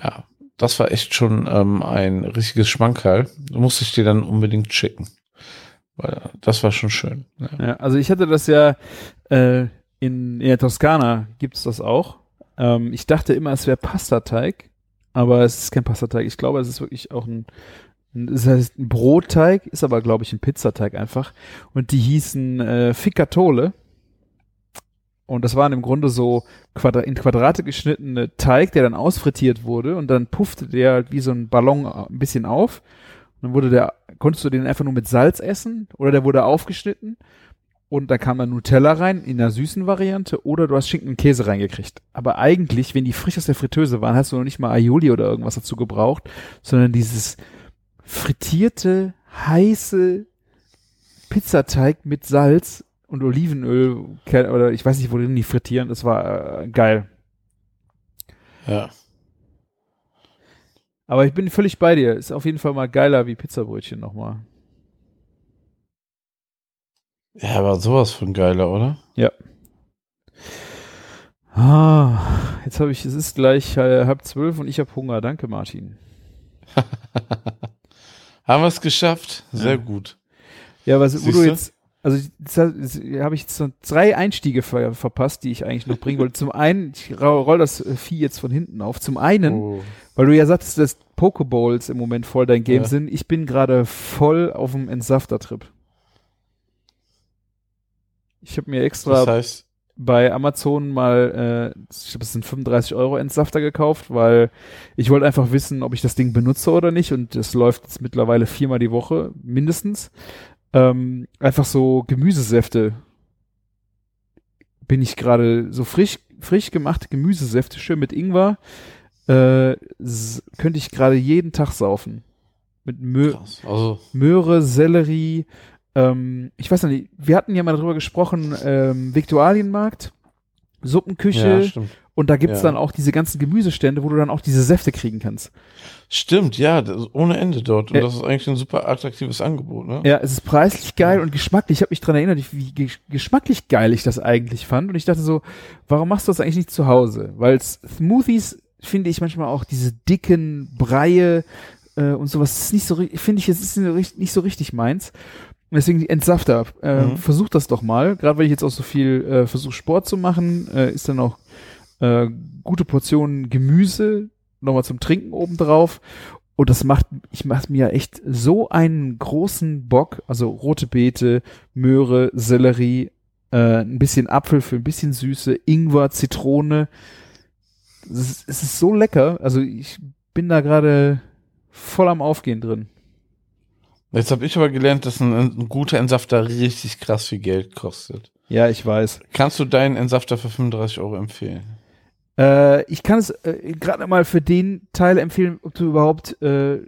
Ja, das war echt schon ähm, ein richtiges Schmankerl. Musste ich dir dann unbedingt schicken. Das war schon schön. Ja. Ja, also ich hatte das ja äh, in, in der Toskana gibt's das auch. Ähm, ich dachte immer, es wäre Pastateig, aber es ist kein Pastateig. Ich glaube, es ist wirklich auch ein, ein es heißt ein Brotteig, ist aber glaube ich ein Pizzateig einfach. Und die hießen äh, Ficatole. Und das waren im Grunde so Quadra in Quadrate geschnittene Teig, der dann ausfrittiert wurde und dann puffte der halt wie so ein Ballon ein bisschen auf. Dann wurde der, konntest du den einfach nur mit Salz essen oder der wurde aufgeschnitten und da kam dann Nutella rein in der süßen Variante oder du hast Schinken und Käse reingekriegt. Aber eigentlich, wenn die frisch aus der Fritteuse waren, hast du noch nicht mal Aioli oder irgendwas dazu gebraucht, sondern dieses frittierte, heiße Pizzateig mit Salz und Olivenöl oder ich weiß nicht, worin die frittieren. Das war äh, geil. ja. Aber ich bin völlig bei dir. Ist auf jeden Fall mal geiler wie Pizzabrötchen nochmal. Ja, aber sowas von geiler, oder? Ah, jetzt habe ich, es ist gleich äh, halb zwölf und ich habe Hunger. Danke, Martin. Haben wir es geschafft? Sehr Ja. gut. Ja, was, Siehste? jetzt Also habe ich jetzt so drei Einstiege ver verpasst, die ich eigentlich noch bringen wollte. Zum einen, ich roll das Vieh jetzt von hinten auf. Zum einen, Oh. weil du ja sagtest, dass Pokeballs im Moment voll dein Game Ja. sind. Ich bin gerade voll auf dem Entsafter-Trip. Ich habe mir extra Das heißt, bei Amazon mal, äh, ich glaube, es sind 35 Euro Entsafter gekauft, weil ich wollte einfach wissen, ob ich das Ding benutze oder nicht. Und es läuft jetzt mittlerweile viermal die Woche, mindestens. Ähm, einfach so Gemüsesäfte bin ich gerade so frisch, frisch gemachte Gemüsesäfte, schön mit Ingwer, äh, könnte ich gerade jeden Tag saufen. Mit Mö. Also, Möhre, Sellerie, ähm, ich weiß nicht, wir hatten ja mal darüber gesprochen, ähm, Viktualienmarkt, Suppenküche ja. Und da gibt's Ja. dann auch diese ganzen Gemüsestände, wo du dann auch diese Säfte kriegen kannst. Stimmt, ja, ohne Ende dort. Und Ja. das ist eigentlich ein super attraktives Angebot, ne? Ja, es ist preislich geil und geschmacklich. Ich habe mich dran erinnert, wie ge geschmacklich geil ich das eigentlich fand. Und ich dachte so, warum machst du das eigentlich nicht zu Hause? Weil Smoothies finde ich manchmal auch diese dicken Breie äh, und sowas ist nicht so, finde ich, es ist nicht so richtig- nicht so richtig meins. Deswegen die Entsafter. Äh, Mhm. Versuch das doch mal. Gerade weil ich jetzt auch so viel äh, versuche Sport zu machen, äh, ist dann auch äh, gute Portionen Gemüse nochmal zum Trinken obendrauf. Und das macht, ich mache mir echt so einen großen Bock. Also rote Beete, Möhre, Sellerie, äh, ein bisschen Apfel für ein bisschen Süße, Ingwer, Zitrone. Es ist, es ist so lecker. Also ich bin da gerade voll am Aufgehen drin. Jetzt habe ich aber gelernt, dass ein, ein guter Entsafter richtig krass viel Geld kostet. Ja, ich weiß. Kannst du deinen Entsafter für 35 Euro empfehlen? Äh, ich kann es äh, gerade mal für den Teil empfehlen, ob du überhaupt äh,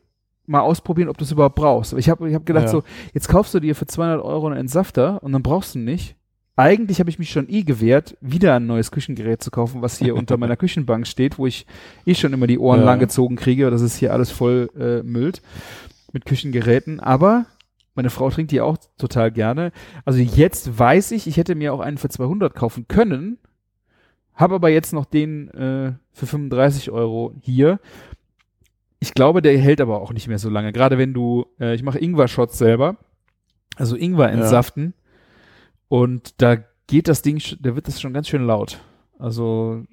mal ausprobieren, ob du es überhaupt brauchst. Aber ich habe ich hab gedacht Ja. so, jetzt kaufst du dir für 200 Euro einen Entsafter und dann brauchst du ihn nicht. Eigentlich habe ich mich schon eh gewehrt, wieder ein neues Küchengerät zu kaufen, was hier unter meiner Küchenbank steht, wo ich eh schon immer die Ohren Ja. langgezogen kriege. Das ist hier alles voll äh, müllt mit Küchengeräten. Aber meine Frau trinkt die auch total gerne. Also jetzt weiß ich, ich hätte mir auch einen für 200 kaufen können, habe aber jetzt noch den äh, für 35 Euro hier. Ich glaube, der hält aber auch nicht mehr so lange. Gerade wenn du, äh, ich mache Ingwer-Shots selber, also Ingwer Ja. entsaften und da geht das Ding, da wird das schon ganz schön laut. Also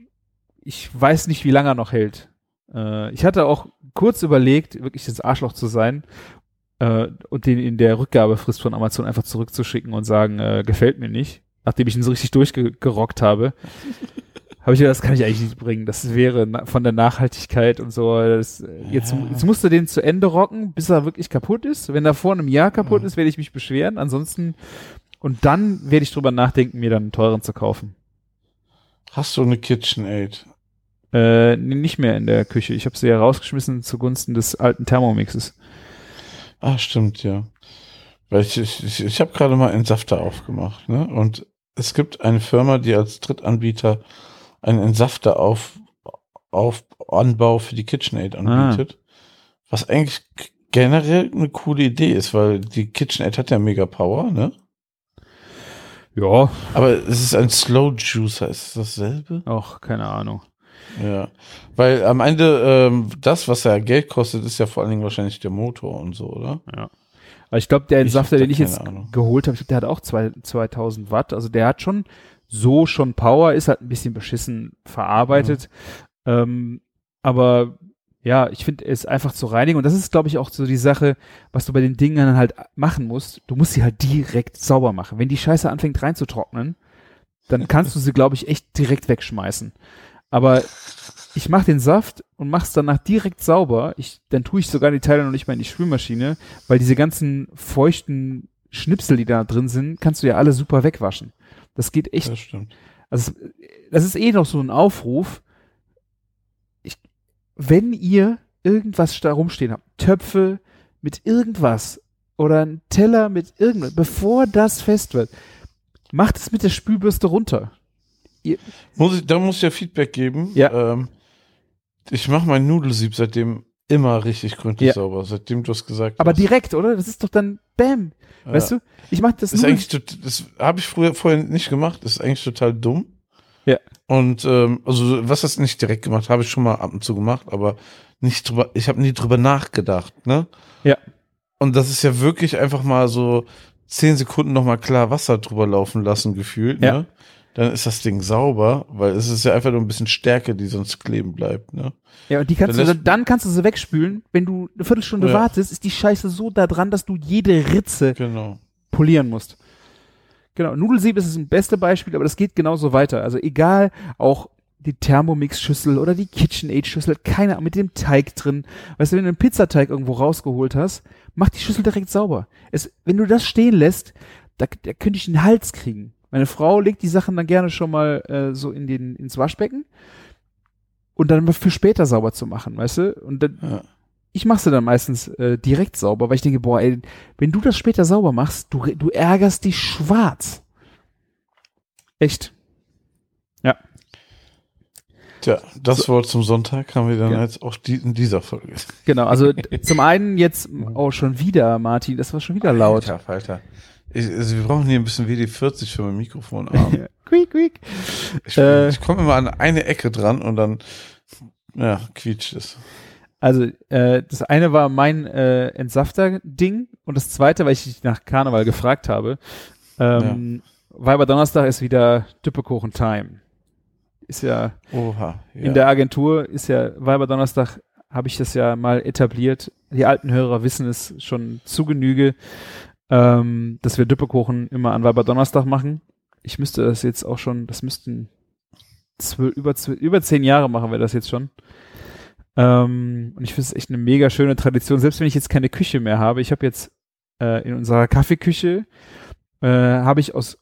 ich weiß nicht, wie lange er noch hält. Äh, ich hatte auch kurz überlegt, wirklich das Arschloch zu sein äh, und den in der Rückgabefrist von Amazon einfach zurückzuschicken und sagen, äh, gefällt mir nicht, nachdem ich ihn so richtig durchgerockt habe. Habe ich gedacht, das kann ich eigentlich nicht bringen. Das wäre von der Nachhaltigkeit und so. Das, äh, jetzt, jetzt musst du den zu Ende rocken, bis er wirklich kaputt ist. Wenn er vor einem Jahr kaputt ist, werde ich mich beschweren. Ansonsten, und dann werde ich drüber nachdenken, mir dann einen teuren zu kaufen. Hast du eine KitchenAid? Äh, nicht mehr in der Küche. Ich habe sie ja rausgeschmissen zugunsten des alten Thermomixes. Ah, stimmt, ja. Weil ich, ich, ich, habe gerade mal Entsafter aufgemacht, ne? Und es gibt eine Firma, die als Drittanbieter einen Entsafter auf, auf Anbau für die KitchenAid anbietet. Was eigentlich generell eine coole Idee ist, weil die KitchenAid hat ja mega Power, ne? Ja, Aber es ist ein Slow Juicer, ist es dasselbe? auch keine Ahnung. Ja. Weil am Ende, ähm, das, was ja Geld kostet, ist ja vor allen Dingen wahrscheinlich der Motor und so, oder? Aber ich glaube, der Entsafter, den ich jetzt Ahnung. geholt habe, ich glaub, der hat auch zwei, 2000 Watt. Also der hat schon so schon Power, ist halt ein bisschen beschissen verarbeitet. Ähm, aber ja, ich finde es einfach zu reinigen. Und das ist, glaube ich, auch so die Sache, was du bei den Dingen halt machen musst. Du musst sie halt direkt sauber machen. Wenn die Scheiße anfängt reinzutrocknen, dann kannst du sie, glaube ich, echt direkt wegschmeißen. Aber ich mache den Saft und mach's danach direkt sauber. Ich, dann tue ich sogar die Teile noch nicht mal in die Spülmaschine, weil diese ganzen feuchten Schnipsel, die da drin sind, kannst du ja alle super wegwaschen. Das geht echt Das stimmt. also es- das ist eh noch so ein Aufruf. Ich, wenn ihr irgendwas da rumstehen habt, Töpfe mit irgendwas oder ein Teller mit irgendwas, bevor das fest wird, macht es mit der Spülbürste runter. Muss ich, da muss ich ja Feedback geben. Ja. Ähm, ich mache mein Nudelsieb seitdem immer richtig gründlich Ja. sauber, seitdem du es gesagt Aber hast. direkt, oder? Das ist doch dann Bam. Ja. Weißt du? Ich mach das Das ist eigentlich, das habe ich früher vorher nicht gemacht. Das ist eigentlich total dumm. Ja. Und ähm, also was das nicht direkt gemacht, habe ich schon mal ab und zu gemacht, aber nicht drüber. Ich habe nie drüber nachgedacht, ne? Ja. Und das ist ja wirklich einfach mal so zehn Sekunden nochmal klar Wasser drüber laufen lassen, gefühlt, Ja. ne? Dann ist das Ding sauber, weil es ist ja einfach nur ein bisschen Stärke, die sonst kleben bleibt, ne? Ja, und die kannst Dann du, dann kannst du sie wegspülen. Wenn du eine Viertelstunde Ja. wartest, ist die Scheiße so da dran, dass du jede Ritze Genau. polieren musst. Genau, Nudelsieb ist das beste Beispiel, aber das geht genauso weiter. Also egal, auch die Thermomix-Schüssel oder die KitchenAid-Schüssel, keine Ahnung, mit dem Teig drin. Weißt du, wenn du einen Pizzateig irgendwo rausgeholt hast, mach die Schüssel direkt sauber. Es, wenn du das stehen lässt, da, da könnte ich einen Hals kriegen. Meine Frau legt die Sachen dann gerne schon mal äh, so in den, ins Waschbecken und dann für später sauber zu machen, weißt du? Und dann, Ja. ich mache sie dann meistens äh, direkt sauber, weil ich denke, boah, ey, wenn du das später sauber machst, du, du ärgerst dich schwarz. Echt. Tja, das Wort zum Sonntag haben wir dann Ja. jetzt auch die, in dieser Folge. Genau, also zum einen jetzt, oh, schon wieder, Martin, das war schon wieder laut. Alter, Alter. Ich, also wir brauchen hier ein bisschen WD-40 für mein Mikrofonarm. Ja. Quiek, quiek. Ich, Äh. ich komme immer an eine Ecke dran und dann, ja, quietscht es. Also, äh, das eine war mein äh, Entsafter-Ding und das zweite, weil ich dich nach Karneval gefragt habe, ähm, Weiber Donnerstag ist wieder Düppekuchen-Time. Ist ja, Oha. Ja. in der Agentur ist ja Weiber Donnerstag, habe ich das ja mal etabliert. Die alten Hörer wissen es schon zu Genüge, ähm, dass wir Düppekuchen immer an Weiber Donnerstag machen. Ich müsste das jetzt auch schon, das müssten zwölf, über, zwölf, über zehn Jahre machen wir das jetzt schon. Ähm, und ich finde es echt eine mega schöne Tradition, selbst wenn ich jetzt keine Küche mehr habe. Ich habe jetzt äh, in unserer Kaffeeküche, äh, habe ich aus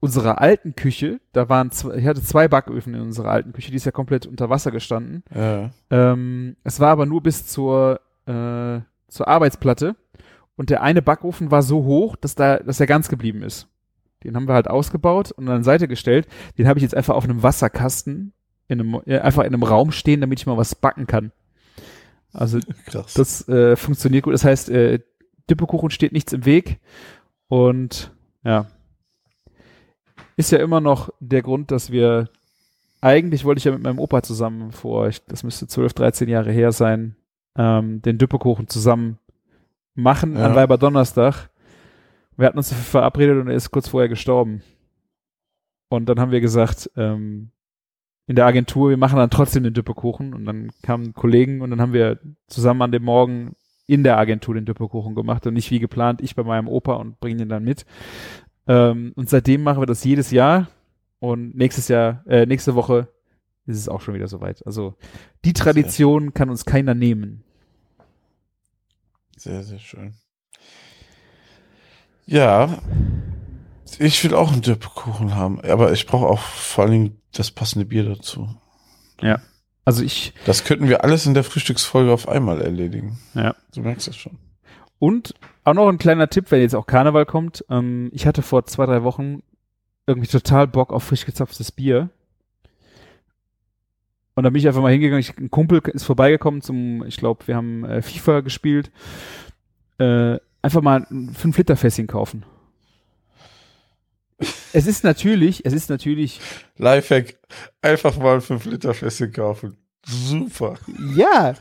unserer alten Küche, da waren zwei, ich hatte zwei Backöfen in unserer alten Küche, die ist ja komplett unter Wasser gestanden. ja. Ähm, es war aber nur bis zur, äh, zur Arbeitsplatte und der eine Backofen war so hoch, dass da, dass er ganz geblieben ist. Den haben wir halt ausgebaut und an die Seite gestellt. Den habe ich jetzt einfach auf einem Wasserkasten in einem, äh, einfach in einem Raum stehen, damit ich mal was backen kann. Also Krass. das äh, funktioniert gut. Das heißt, äh, Dippekuchen steht nichts im Weg. Und ja, ist ja immer noch der Grund, dass wir eigentlich wollte ich ja mit meinem Opa zusammen vor, ich, das müsste 12, 13 Jahre her sein, ähm, den Düppekuchen zusammen machen Ja. an Weiberdonnerstag. Wir hatten uns dafür verabredet und er ist kurz vorher gestorben. Und dann haben wir gesagt, ähm, in der Agentur, wir machen dann trotzdem den Düppekuchen. Und dann kamen Kollegen und dann haben wir zusammen an dem Morgen in der Agentur den Düppekuchen gemacht und nicht wie geplant, ich bei meinem Opa und bringe ihn dann mit. Ähm, und seitdem machen wir das jedes Jahr. Und nächstes Jahr, äh, nächste Woche ist es auch schon wieder soweit. Also die Tradition kann uns keiner nehmen. Sehr, sehr schön. Ja, ich will auch einen Dippkuchen haben, aber ich brauche auch vor allen Dingen das passende Bier dazu. Also ich, Das könnten wir alles in der Frühstücksfolge auf einmal erledigen. Ja. Du merkst das schon. Und auch noch ein kleiner Tipp, wenn jetzt auch Karneval kommt. Ähm, ich hatte vor zwei, drei Wochen irgendwie total Bock auf frisch gezapftes Bier. Und dann bin ich einfach mal hingegangen. Ich, ein Kumpel ist vorbeigekommen zum, ich glaube, wir haben äh, FIFA gespielt. Äh, einfach mal ein 5-Liter-Fässchen kaufen. Es ist natürlich, es ist natürlich, Lifehack, einfach mal ein 5 Liter Fässchen kaufen. Super. ja,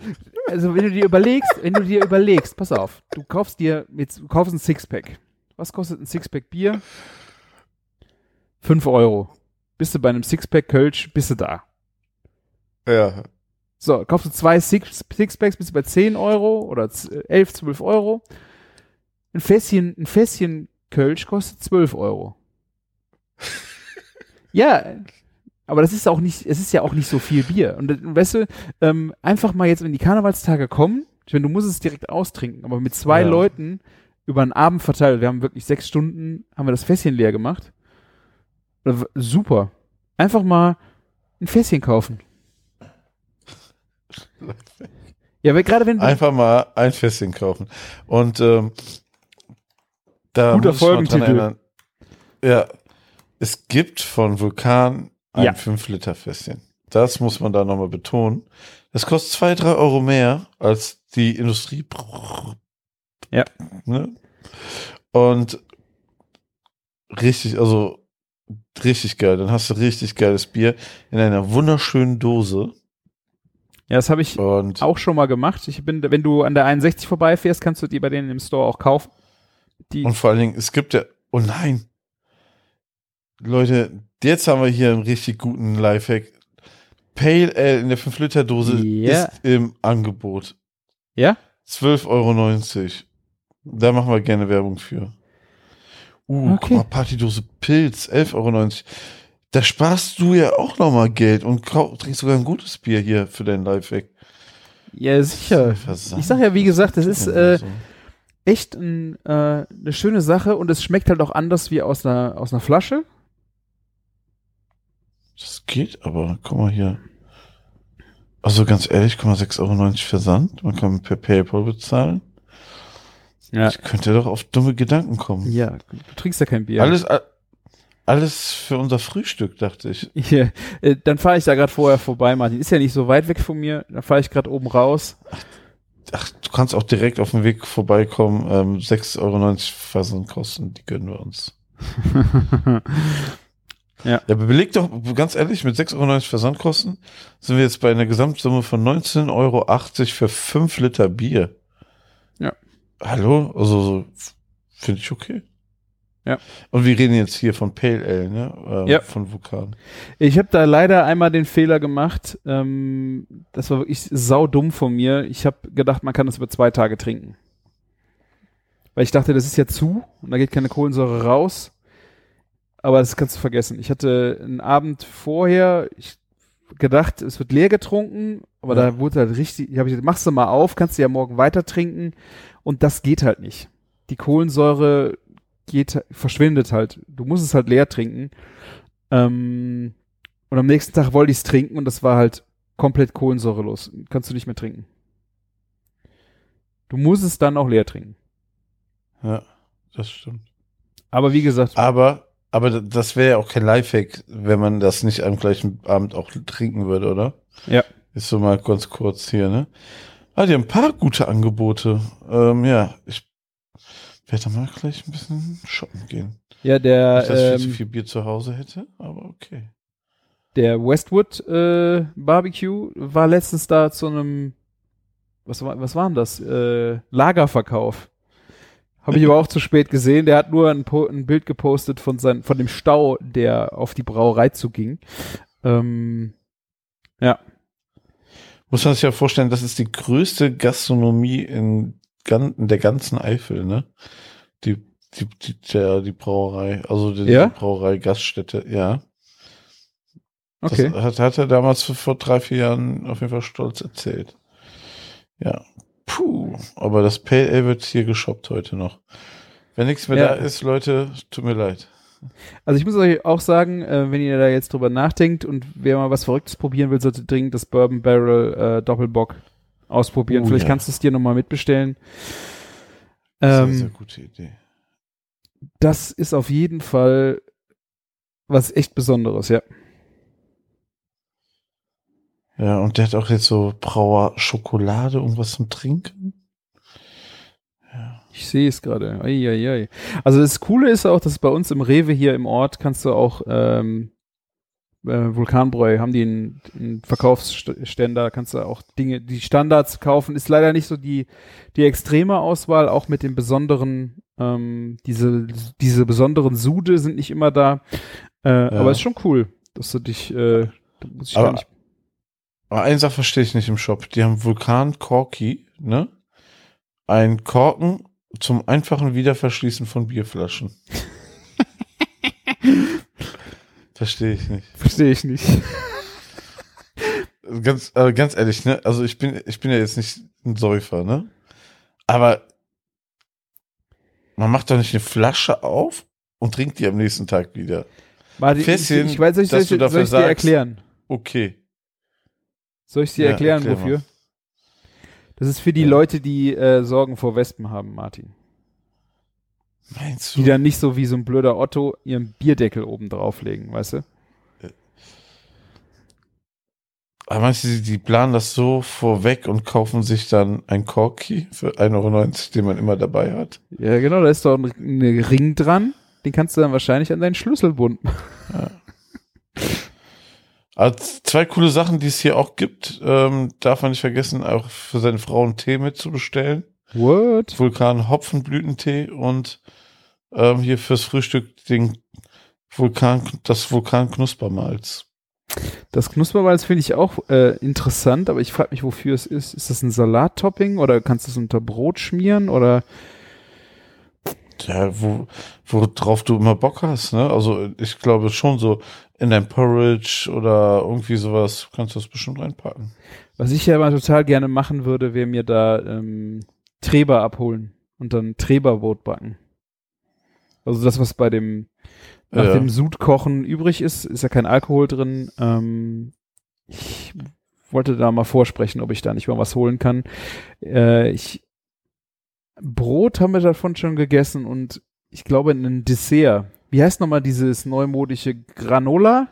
also wenn du dir überlegst, wenn du dir überlegst, pass auf, du kaufst dir, jetzt, du kaufst ein Sixpack. Was kostet ein Sixpack Bier? 5 Euro. Bist du bei einem Sixpack Kölsch, bist du da. Ja. So, kaufst du zwei Six, Sixpacks, bist du bei 10 Euro oder z- 11, 12 Euro. Ein Fässchen, ein Fässchen Kölsch kostet 12 Euro. ja, aber das ist auch nicht, es ist ja auch nicht so viel Bier. Und äh, weißt du, ähm, einfach mal jetzt, wenn die Karnevalstage kommen, ich meine, du musst es direkt austrinken, aber mit zwei Ja. Leuten über einen Abend verteilt, wir haben wirklich sechs Stunden, haben wir das Fässchen leer gemacht. Äh, Super. Einfach mal ein Fässchen kaufen. Ja, weil gerade wenn Einfach mal ein Fässchen kaufen. Und ähm, da Guter muss ich Folgentitel. erinnern. Ja, es gibt von Vulkan ein Ja. 5 Liter Fässchen. Das muss man da nochmal betonen. Das kostet zwei, drei Euro mehr als die Industrie. Ja. Ne? Und richtig, also richtig geil. Dann hast du richtig geiles Bier in einer wunderschönen Dose. Ja, das habe ich Und auch schon mal gemacht. Ich bin, wenn du an der 61 vorbeifährst, kannst du die bei denen im Store auch kaufen. Die, Und vor allen Dingen, es gibt ja, oh nein. Leute, jetzt haben wir hier einen richtig guten Lifehack. Pale Ale in der 5-Liter-Dose Ja. ist im Angebot. ja? 12,90 Euro. Da machen wir gerne Werbung für. Uh, Okay. guck mal, Partydose Pilz, 11,90 Euro. Da sparst du ja auch nochmal Geld und trinkst sogar ein gutes Bier hier für deinen Lifehack. Ja, sicher. Versand. Ich sag ja, wie gesagt, das ist Ja, äh, echt ein, äh, eine schöne Sache und es schmeckt halt auch anders wie aus einer, aus einer Flasche. Das geht, aber guck mal hier. Also ganz ehrlich, guck mal, 6,90 Euro Versand. Man kann per PayPal bezahlen. Ja. Ich könnte doch auf dumme Gedanken kommen. Ja, du trinkst ja kein Bier. Alles, a- alles für unser Frühstück, dachte ich. Hier, äh, dann fahre ich da gerade vorher vorbei, Martin. Ist ja nicht so weit weg von mir. Da fahre ich gerade oben raus. Ach, du kannst auch direkt auf dem Weg vorbeikommen. Ähm, 6,90 Euro Versandkosten, die gönnen wir uns. Ja, beleg doch, ganz ehrlich, mit 6,90 Euro Versandkosten sind wir jetzt bei einer Gesamtsumme von 19,80 Euro für 5 Liter Bier. Ja. Hallo? Also, so, finde ich okay. Ja. Und wir reden jetzt hier von Pale Ale, ne? Ähm, Ja. Von Vulkan. Ich habe da leider einmal den Fehler gemacht. Ähm, das war wirklich saudumm von mir. Ich habe gedacht, man kann das über zwei Tage trinken. Weil ich dachte, das ist ja zu und da geht keine Kohlensäure raus. Aber das kannst du vergessen. Ich hatte einen Abend vorher ich gedacht, es wird leer getrunken, aber Ja. da wurde halt richtig, ich habe gesagt, machst du mal auf, kannst du ja morgen weiter trinken und das geht halt nicht. Die Kohlensäure geht, verschwindet halt. Du musst es halt leer trinken. Ähm, und am nächsten Tag wollte ich es trinken und das war halt komplett kohlensäurelos. Kannst du nicht mehr trinken. Du musst es dann auch leer trinken. Ja, das stimmt. Aber wie gesagt, Aber, aber das wäre ja auch kein Lifehack, wenn man das nicht am gleichen Abend auch trinken würde, oder? Ja. Ist so mal ganz kurz hier, ne? Ah, die haben ein paar gute Angebote. Ähm, ja, ich werde da mal gleich ein bisschen shoppen gehen. ja, der, Nicht, dass ich viel zu ähm, viel Bier zu Hause hätte, aber okay. der Westwood äh, Barbecue war letztens da zu einem, was war, was war denn das? Äh, Lagerverkauf. Habe ich aber auch zu spät gesehen. Der hat nur ein, ein Bild gepostet von, sein, von dem Stau, der auf die Brauerei zuging. Ähm, Muss man sich ja vorstellen, das ist die größte Gastronomie in, gan der ganzen Eifel, ne? Die, die, die, der, die Brauerei, also die, Ja? die Brauerei Gaststätte, ja. okay. Das hat, hat er damals vor drei, vier Jahren auf jeden Fall stolz erzählt. Ja. Puh, aber das Pale Ale wird hier geshoppt heute noch. Wenn nichts mehr Ja. da ist, Leute, tut mir leid. Also ich muss euch auch sagen, äh, wenn ihr da jetzt drüber nachdenkt und wer mal was Verrücktes probieren will, sollte dringend das Bourbon Barrel äh, Doppelbock ausprobieren. Oh, Vielleicht ja. kannst du es dir nochmal mitbestellen. Sehr, Ähm, sehr gute Idee. das ist auf jeden Fall was echt Besonderes, ja. Ja, und der hat auch jetzt so Brauer Schokolade, irgendwas zum Trinken. Ja. Ich sehe es gerade. Also das Coole ist auch, dass bei uns im Rewe hier im Ort kannst du auch ähm, äh, Vulkanbräu, haben die einen, einen Verkaufsständer, kannst du auch Dinge, die Standards kaufen. Ist leider nicht so die, die extreme Auswahl, auch mit den besonderen, ähm, diese, diese besonderen Sude sind nicht immer da. Äh, Aber ist schon cool, dass du dich, äh, du musst dich Aber- gar nicht, Aber eine Sache verstehe ich nicht im Shop. Die haben Vulkan Corky, ne? Ein Korken zum einfachen Wiederverschließen von Bierflaschen. verstehe ich nicht. verstehe ich nicht. Ganz, äh, ganz ehrlich, ne? Also ich bin, ich bin ja jetzt nicht ein Säufer, ne? Aber man macht doch nicht eine Flasche auf und trinkt die am nächsten Tag wieder. Martin, ich, Fässchen, ich weiß, soll ich, soll dass ich, soll ich dir erklären? Okay. Soll ich dir Ja, erklären, erklär wofür? mal. Das ist für die Ja. Leute, die äh, Sorgen vor Wespen haben, Martin. Meinst Die du? dann nicht so wie so ein blöder Otto ihren Bierdeckel oben drauflegen, weißt du? Aber meinst du, die, die planen das so vorweg und kaufen sich dann ein Corky für 1,90 Euro, den man immer dabei hat? Ja, genau, da ist doch ein, Ring dran. Den kannst du dann wahrscheinlich an deinen Schlüsselbund machen. Also zwei coole Sachen, die es hier auch gibt, ähm, darf man nicht vergessen, auch für seine Frau einen Tee mitzubestellen. What? Vulkan Hopfenblütentee und ähm, hier fürs Frühstück den Vulkan, das Vulkan Knuspermalz. Das Knuspermalz finde ich auch äh, interessant, aber ich frage mich, wofür es ist. Ist das ein Salattopping oder kannst du es unter Brot schmieren oder Ja, wo, worauf du immer Bock hast, ne? Also ich glaube schon so in dein Porridge oder irgendwie sowas kannst du das bestimmt reinpacken. was ich ja mal total gerne machen würde, wäre mir da ähm, Treber abholen und dann Treberbrot backen. Also das, was bei dem nach Ja. dem Sudkochen übrig ist, ist ja kein Alkohol drin. Ähm, ich wollte da mal vorsprechen, ob ich da nicht mal was holen kann. Äh, ich, Brot haben wir davon schon gegessen und ich glaube ein Dessert. Wie heißt nochmal dieses neumodische Granola?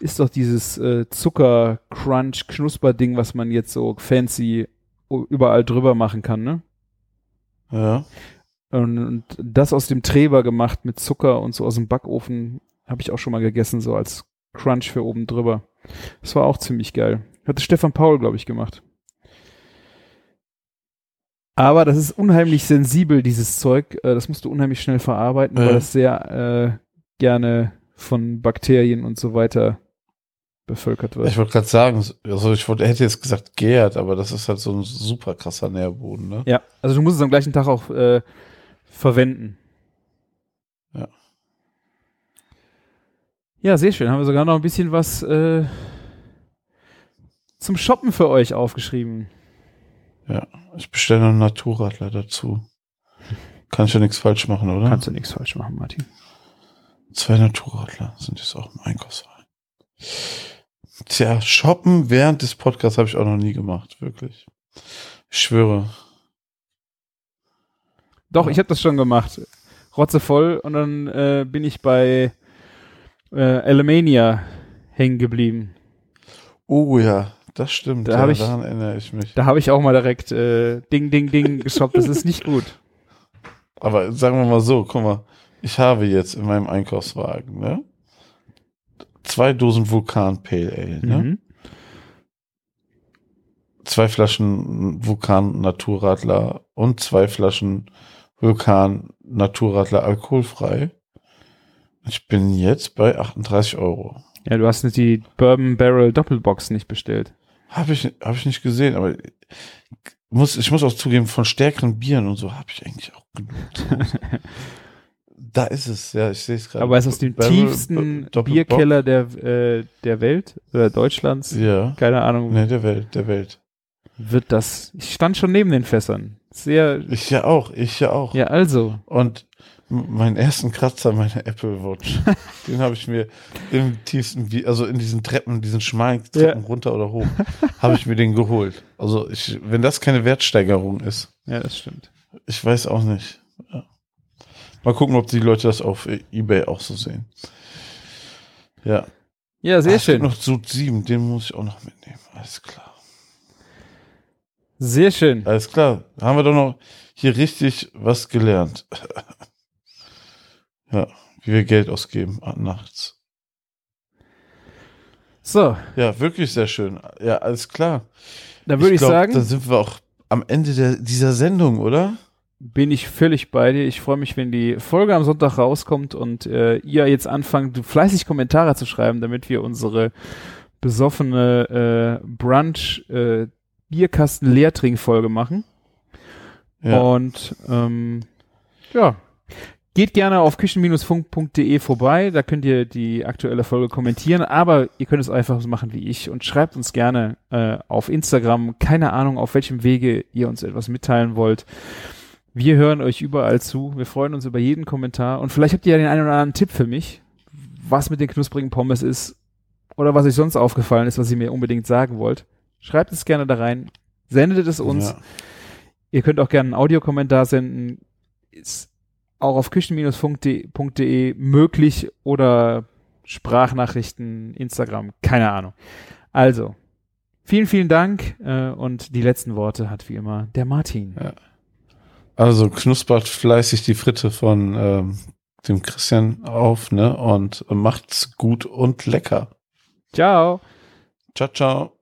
Ist doch dieses äh, Zucker-Crunch-Knusper-Ding, was man jetzt so fancy überall drüber machen kann, ne? Ja. Und, und das aus dem Treber gemacht mit Zucker und so aus dem Backofen habe ich auch schon mal gegessen, so als Crunch für oben drüber. Das war auch ziemlich geil. Hatte Stefan Paul, glaube ich, gemacht. Aber das ist unheimlich sensibel, dieses Zeug. Äh, Das musst du unheimlich schnell verarbeiten, Ja. weil das sehr äh, gerne von Bakterien und so weiter bevölkert wird. Ich wollte gerade sagen, also ich wollte, hätte jetzt gesagt gärt, aber das ist halt so ein super krasser Nährboden, ne? Ja, also du musst es am gleichen Tag auch äh, verwenden. Ja. Ja, sehr schön. Haben wir sogar noch ein bisschen was äh, zum Shoppen für euch aufgeschrieben. Ich bestelle noch einen Naturradler dazu. Kann ich ja nichts falsch machen, oder? Kannst du nichts falsch machen, Martin. Zwei Naturradler sind jetzt auch im Einkaufswagen. Tja, shoppen während des Podcasts habe ich auch noch nie gemacht, wirklich. Ich schwöre. Doch, Ja. ich habe das schon gemacht. Rotze voll und dann äh, bin ich bei äh, Alemania hängen geblieben. Oh ja, das stimmt. Da ja, hab ich- daran erinnere ich mich. Da habe ich auch mal direkt äh, Ding, Ding, Ding geshoppt. Das ist nicht gut. Aber sagen wir mal so, guck mal, ich habe jetzt in meinem Einkaufswagen, ne? Zwei Dosen Vulkan Pale Ale, ne? Mhm. Zwei Flaschen Vulkan Naturradler und zwei Flaschen Vulkan Naturradler alkoholfrei. Ich bin jetzt bei 38 Euro. Ja, du hast nicht die Bourbon Barrel Doppelbox nicht bestellt. Habe ich, hab ich nicht gesehen, aber muss, ich muss auch zugeben, von stärkeren Bieren und so habe ich eigentlich auch genug. da ist es, ja, ich sehe es gerade. Aber es ist aus dem Barrel- tiefsten Doppelbock. Bierkeller der, äh, der Welt oder Deutschlands. Ja. Keine Ahnung, Ne, der Welt, der Welt. wird das. Ich stand schon neben den Fässern. Sehr. Ich ja auch, ich ja auch. Ja, also. Und meinen ersten Kratzer meiner Apple Watch, den habe ich mir im tiefsten, also in diesen Treppen, diesen schmalen Treppen runter oder hoch, habe ich mir den geholt. Also ich, wenn das keine Wertsteigerung ist, Ja, das stimmt. ich weiß auch nicht. Mal gucken, ob die Leute das auf Ebay auch so sehen. Ja. Ja, sehr gibt schön. noch Sud 7, den muss ich auch noch mitnehmen. Alles klar. Sehr schön. Alles klar. Haben wir doch noch hier richtig was gelernt. ja, wie wir Geld ausgeben nachts. So, Ja, wirklich sehr schön. Ja, alles klar. da würde ich, glaub, sagen, Dann sind wir auch am Ende der, dieser Sendung, oder? Bin ich völlig bei dir. Ich freue mich, wenn die Folge am Sonntag rauskommt und äh, ihr jetzt anfangt, fleißig Kommentare zu schreiben, damit wir unsere besoffene äh, Brunch äh, Bierkasten Leertrink-Folge machen. Ja. Und ähm, ja, geht gerne auf küchen-funk.de vorbei, da könnt ihr die aktuelle Folge kommentieren, aber ihr könnt es einfach so machen wie ich und schreibt uns gerne äh, auf Instagram, keine Ahnung, auf welchem Wege ihr uns etwas mitteilen wollt. Wir hören euch überall zu, wir freuen uns über jeden Kommentar und vielleicht habt ihr ja den einen oder anderen Tipp für mich, was mit den knusprigen Pommes ist oder was euch sonst aufgefallen ist, was ihr mir unbedingt sagen wollt. Schreibt es gerne da rein, sendet es uns. Ja. Ihr könnt auch gerne einen Audiokommentar senden. Ist auch auf küchen-funk.de möglich oder Sprachnachrichten, Instagram, keine Ahnung. Also, vielen, vielen Dank äh, und die letzten Worte hat wie immer der Martin. Ja. Also knuspert fleißig die Fritte von ähm, dem Christian auf, ne? Und macht's gut und lecker. Ciao. Ciao, ciao.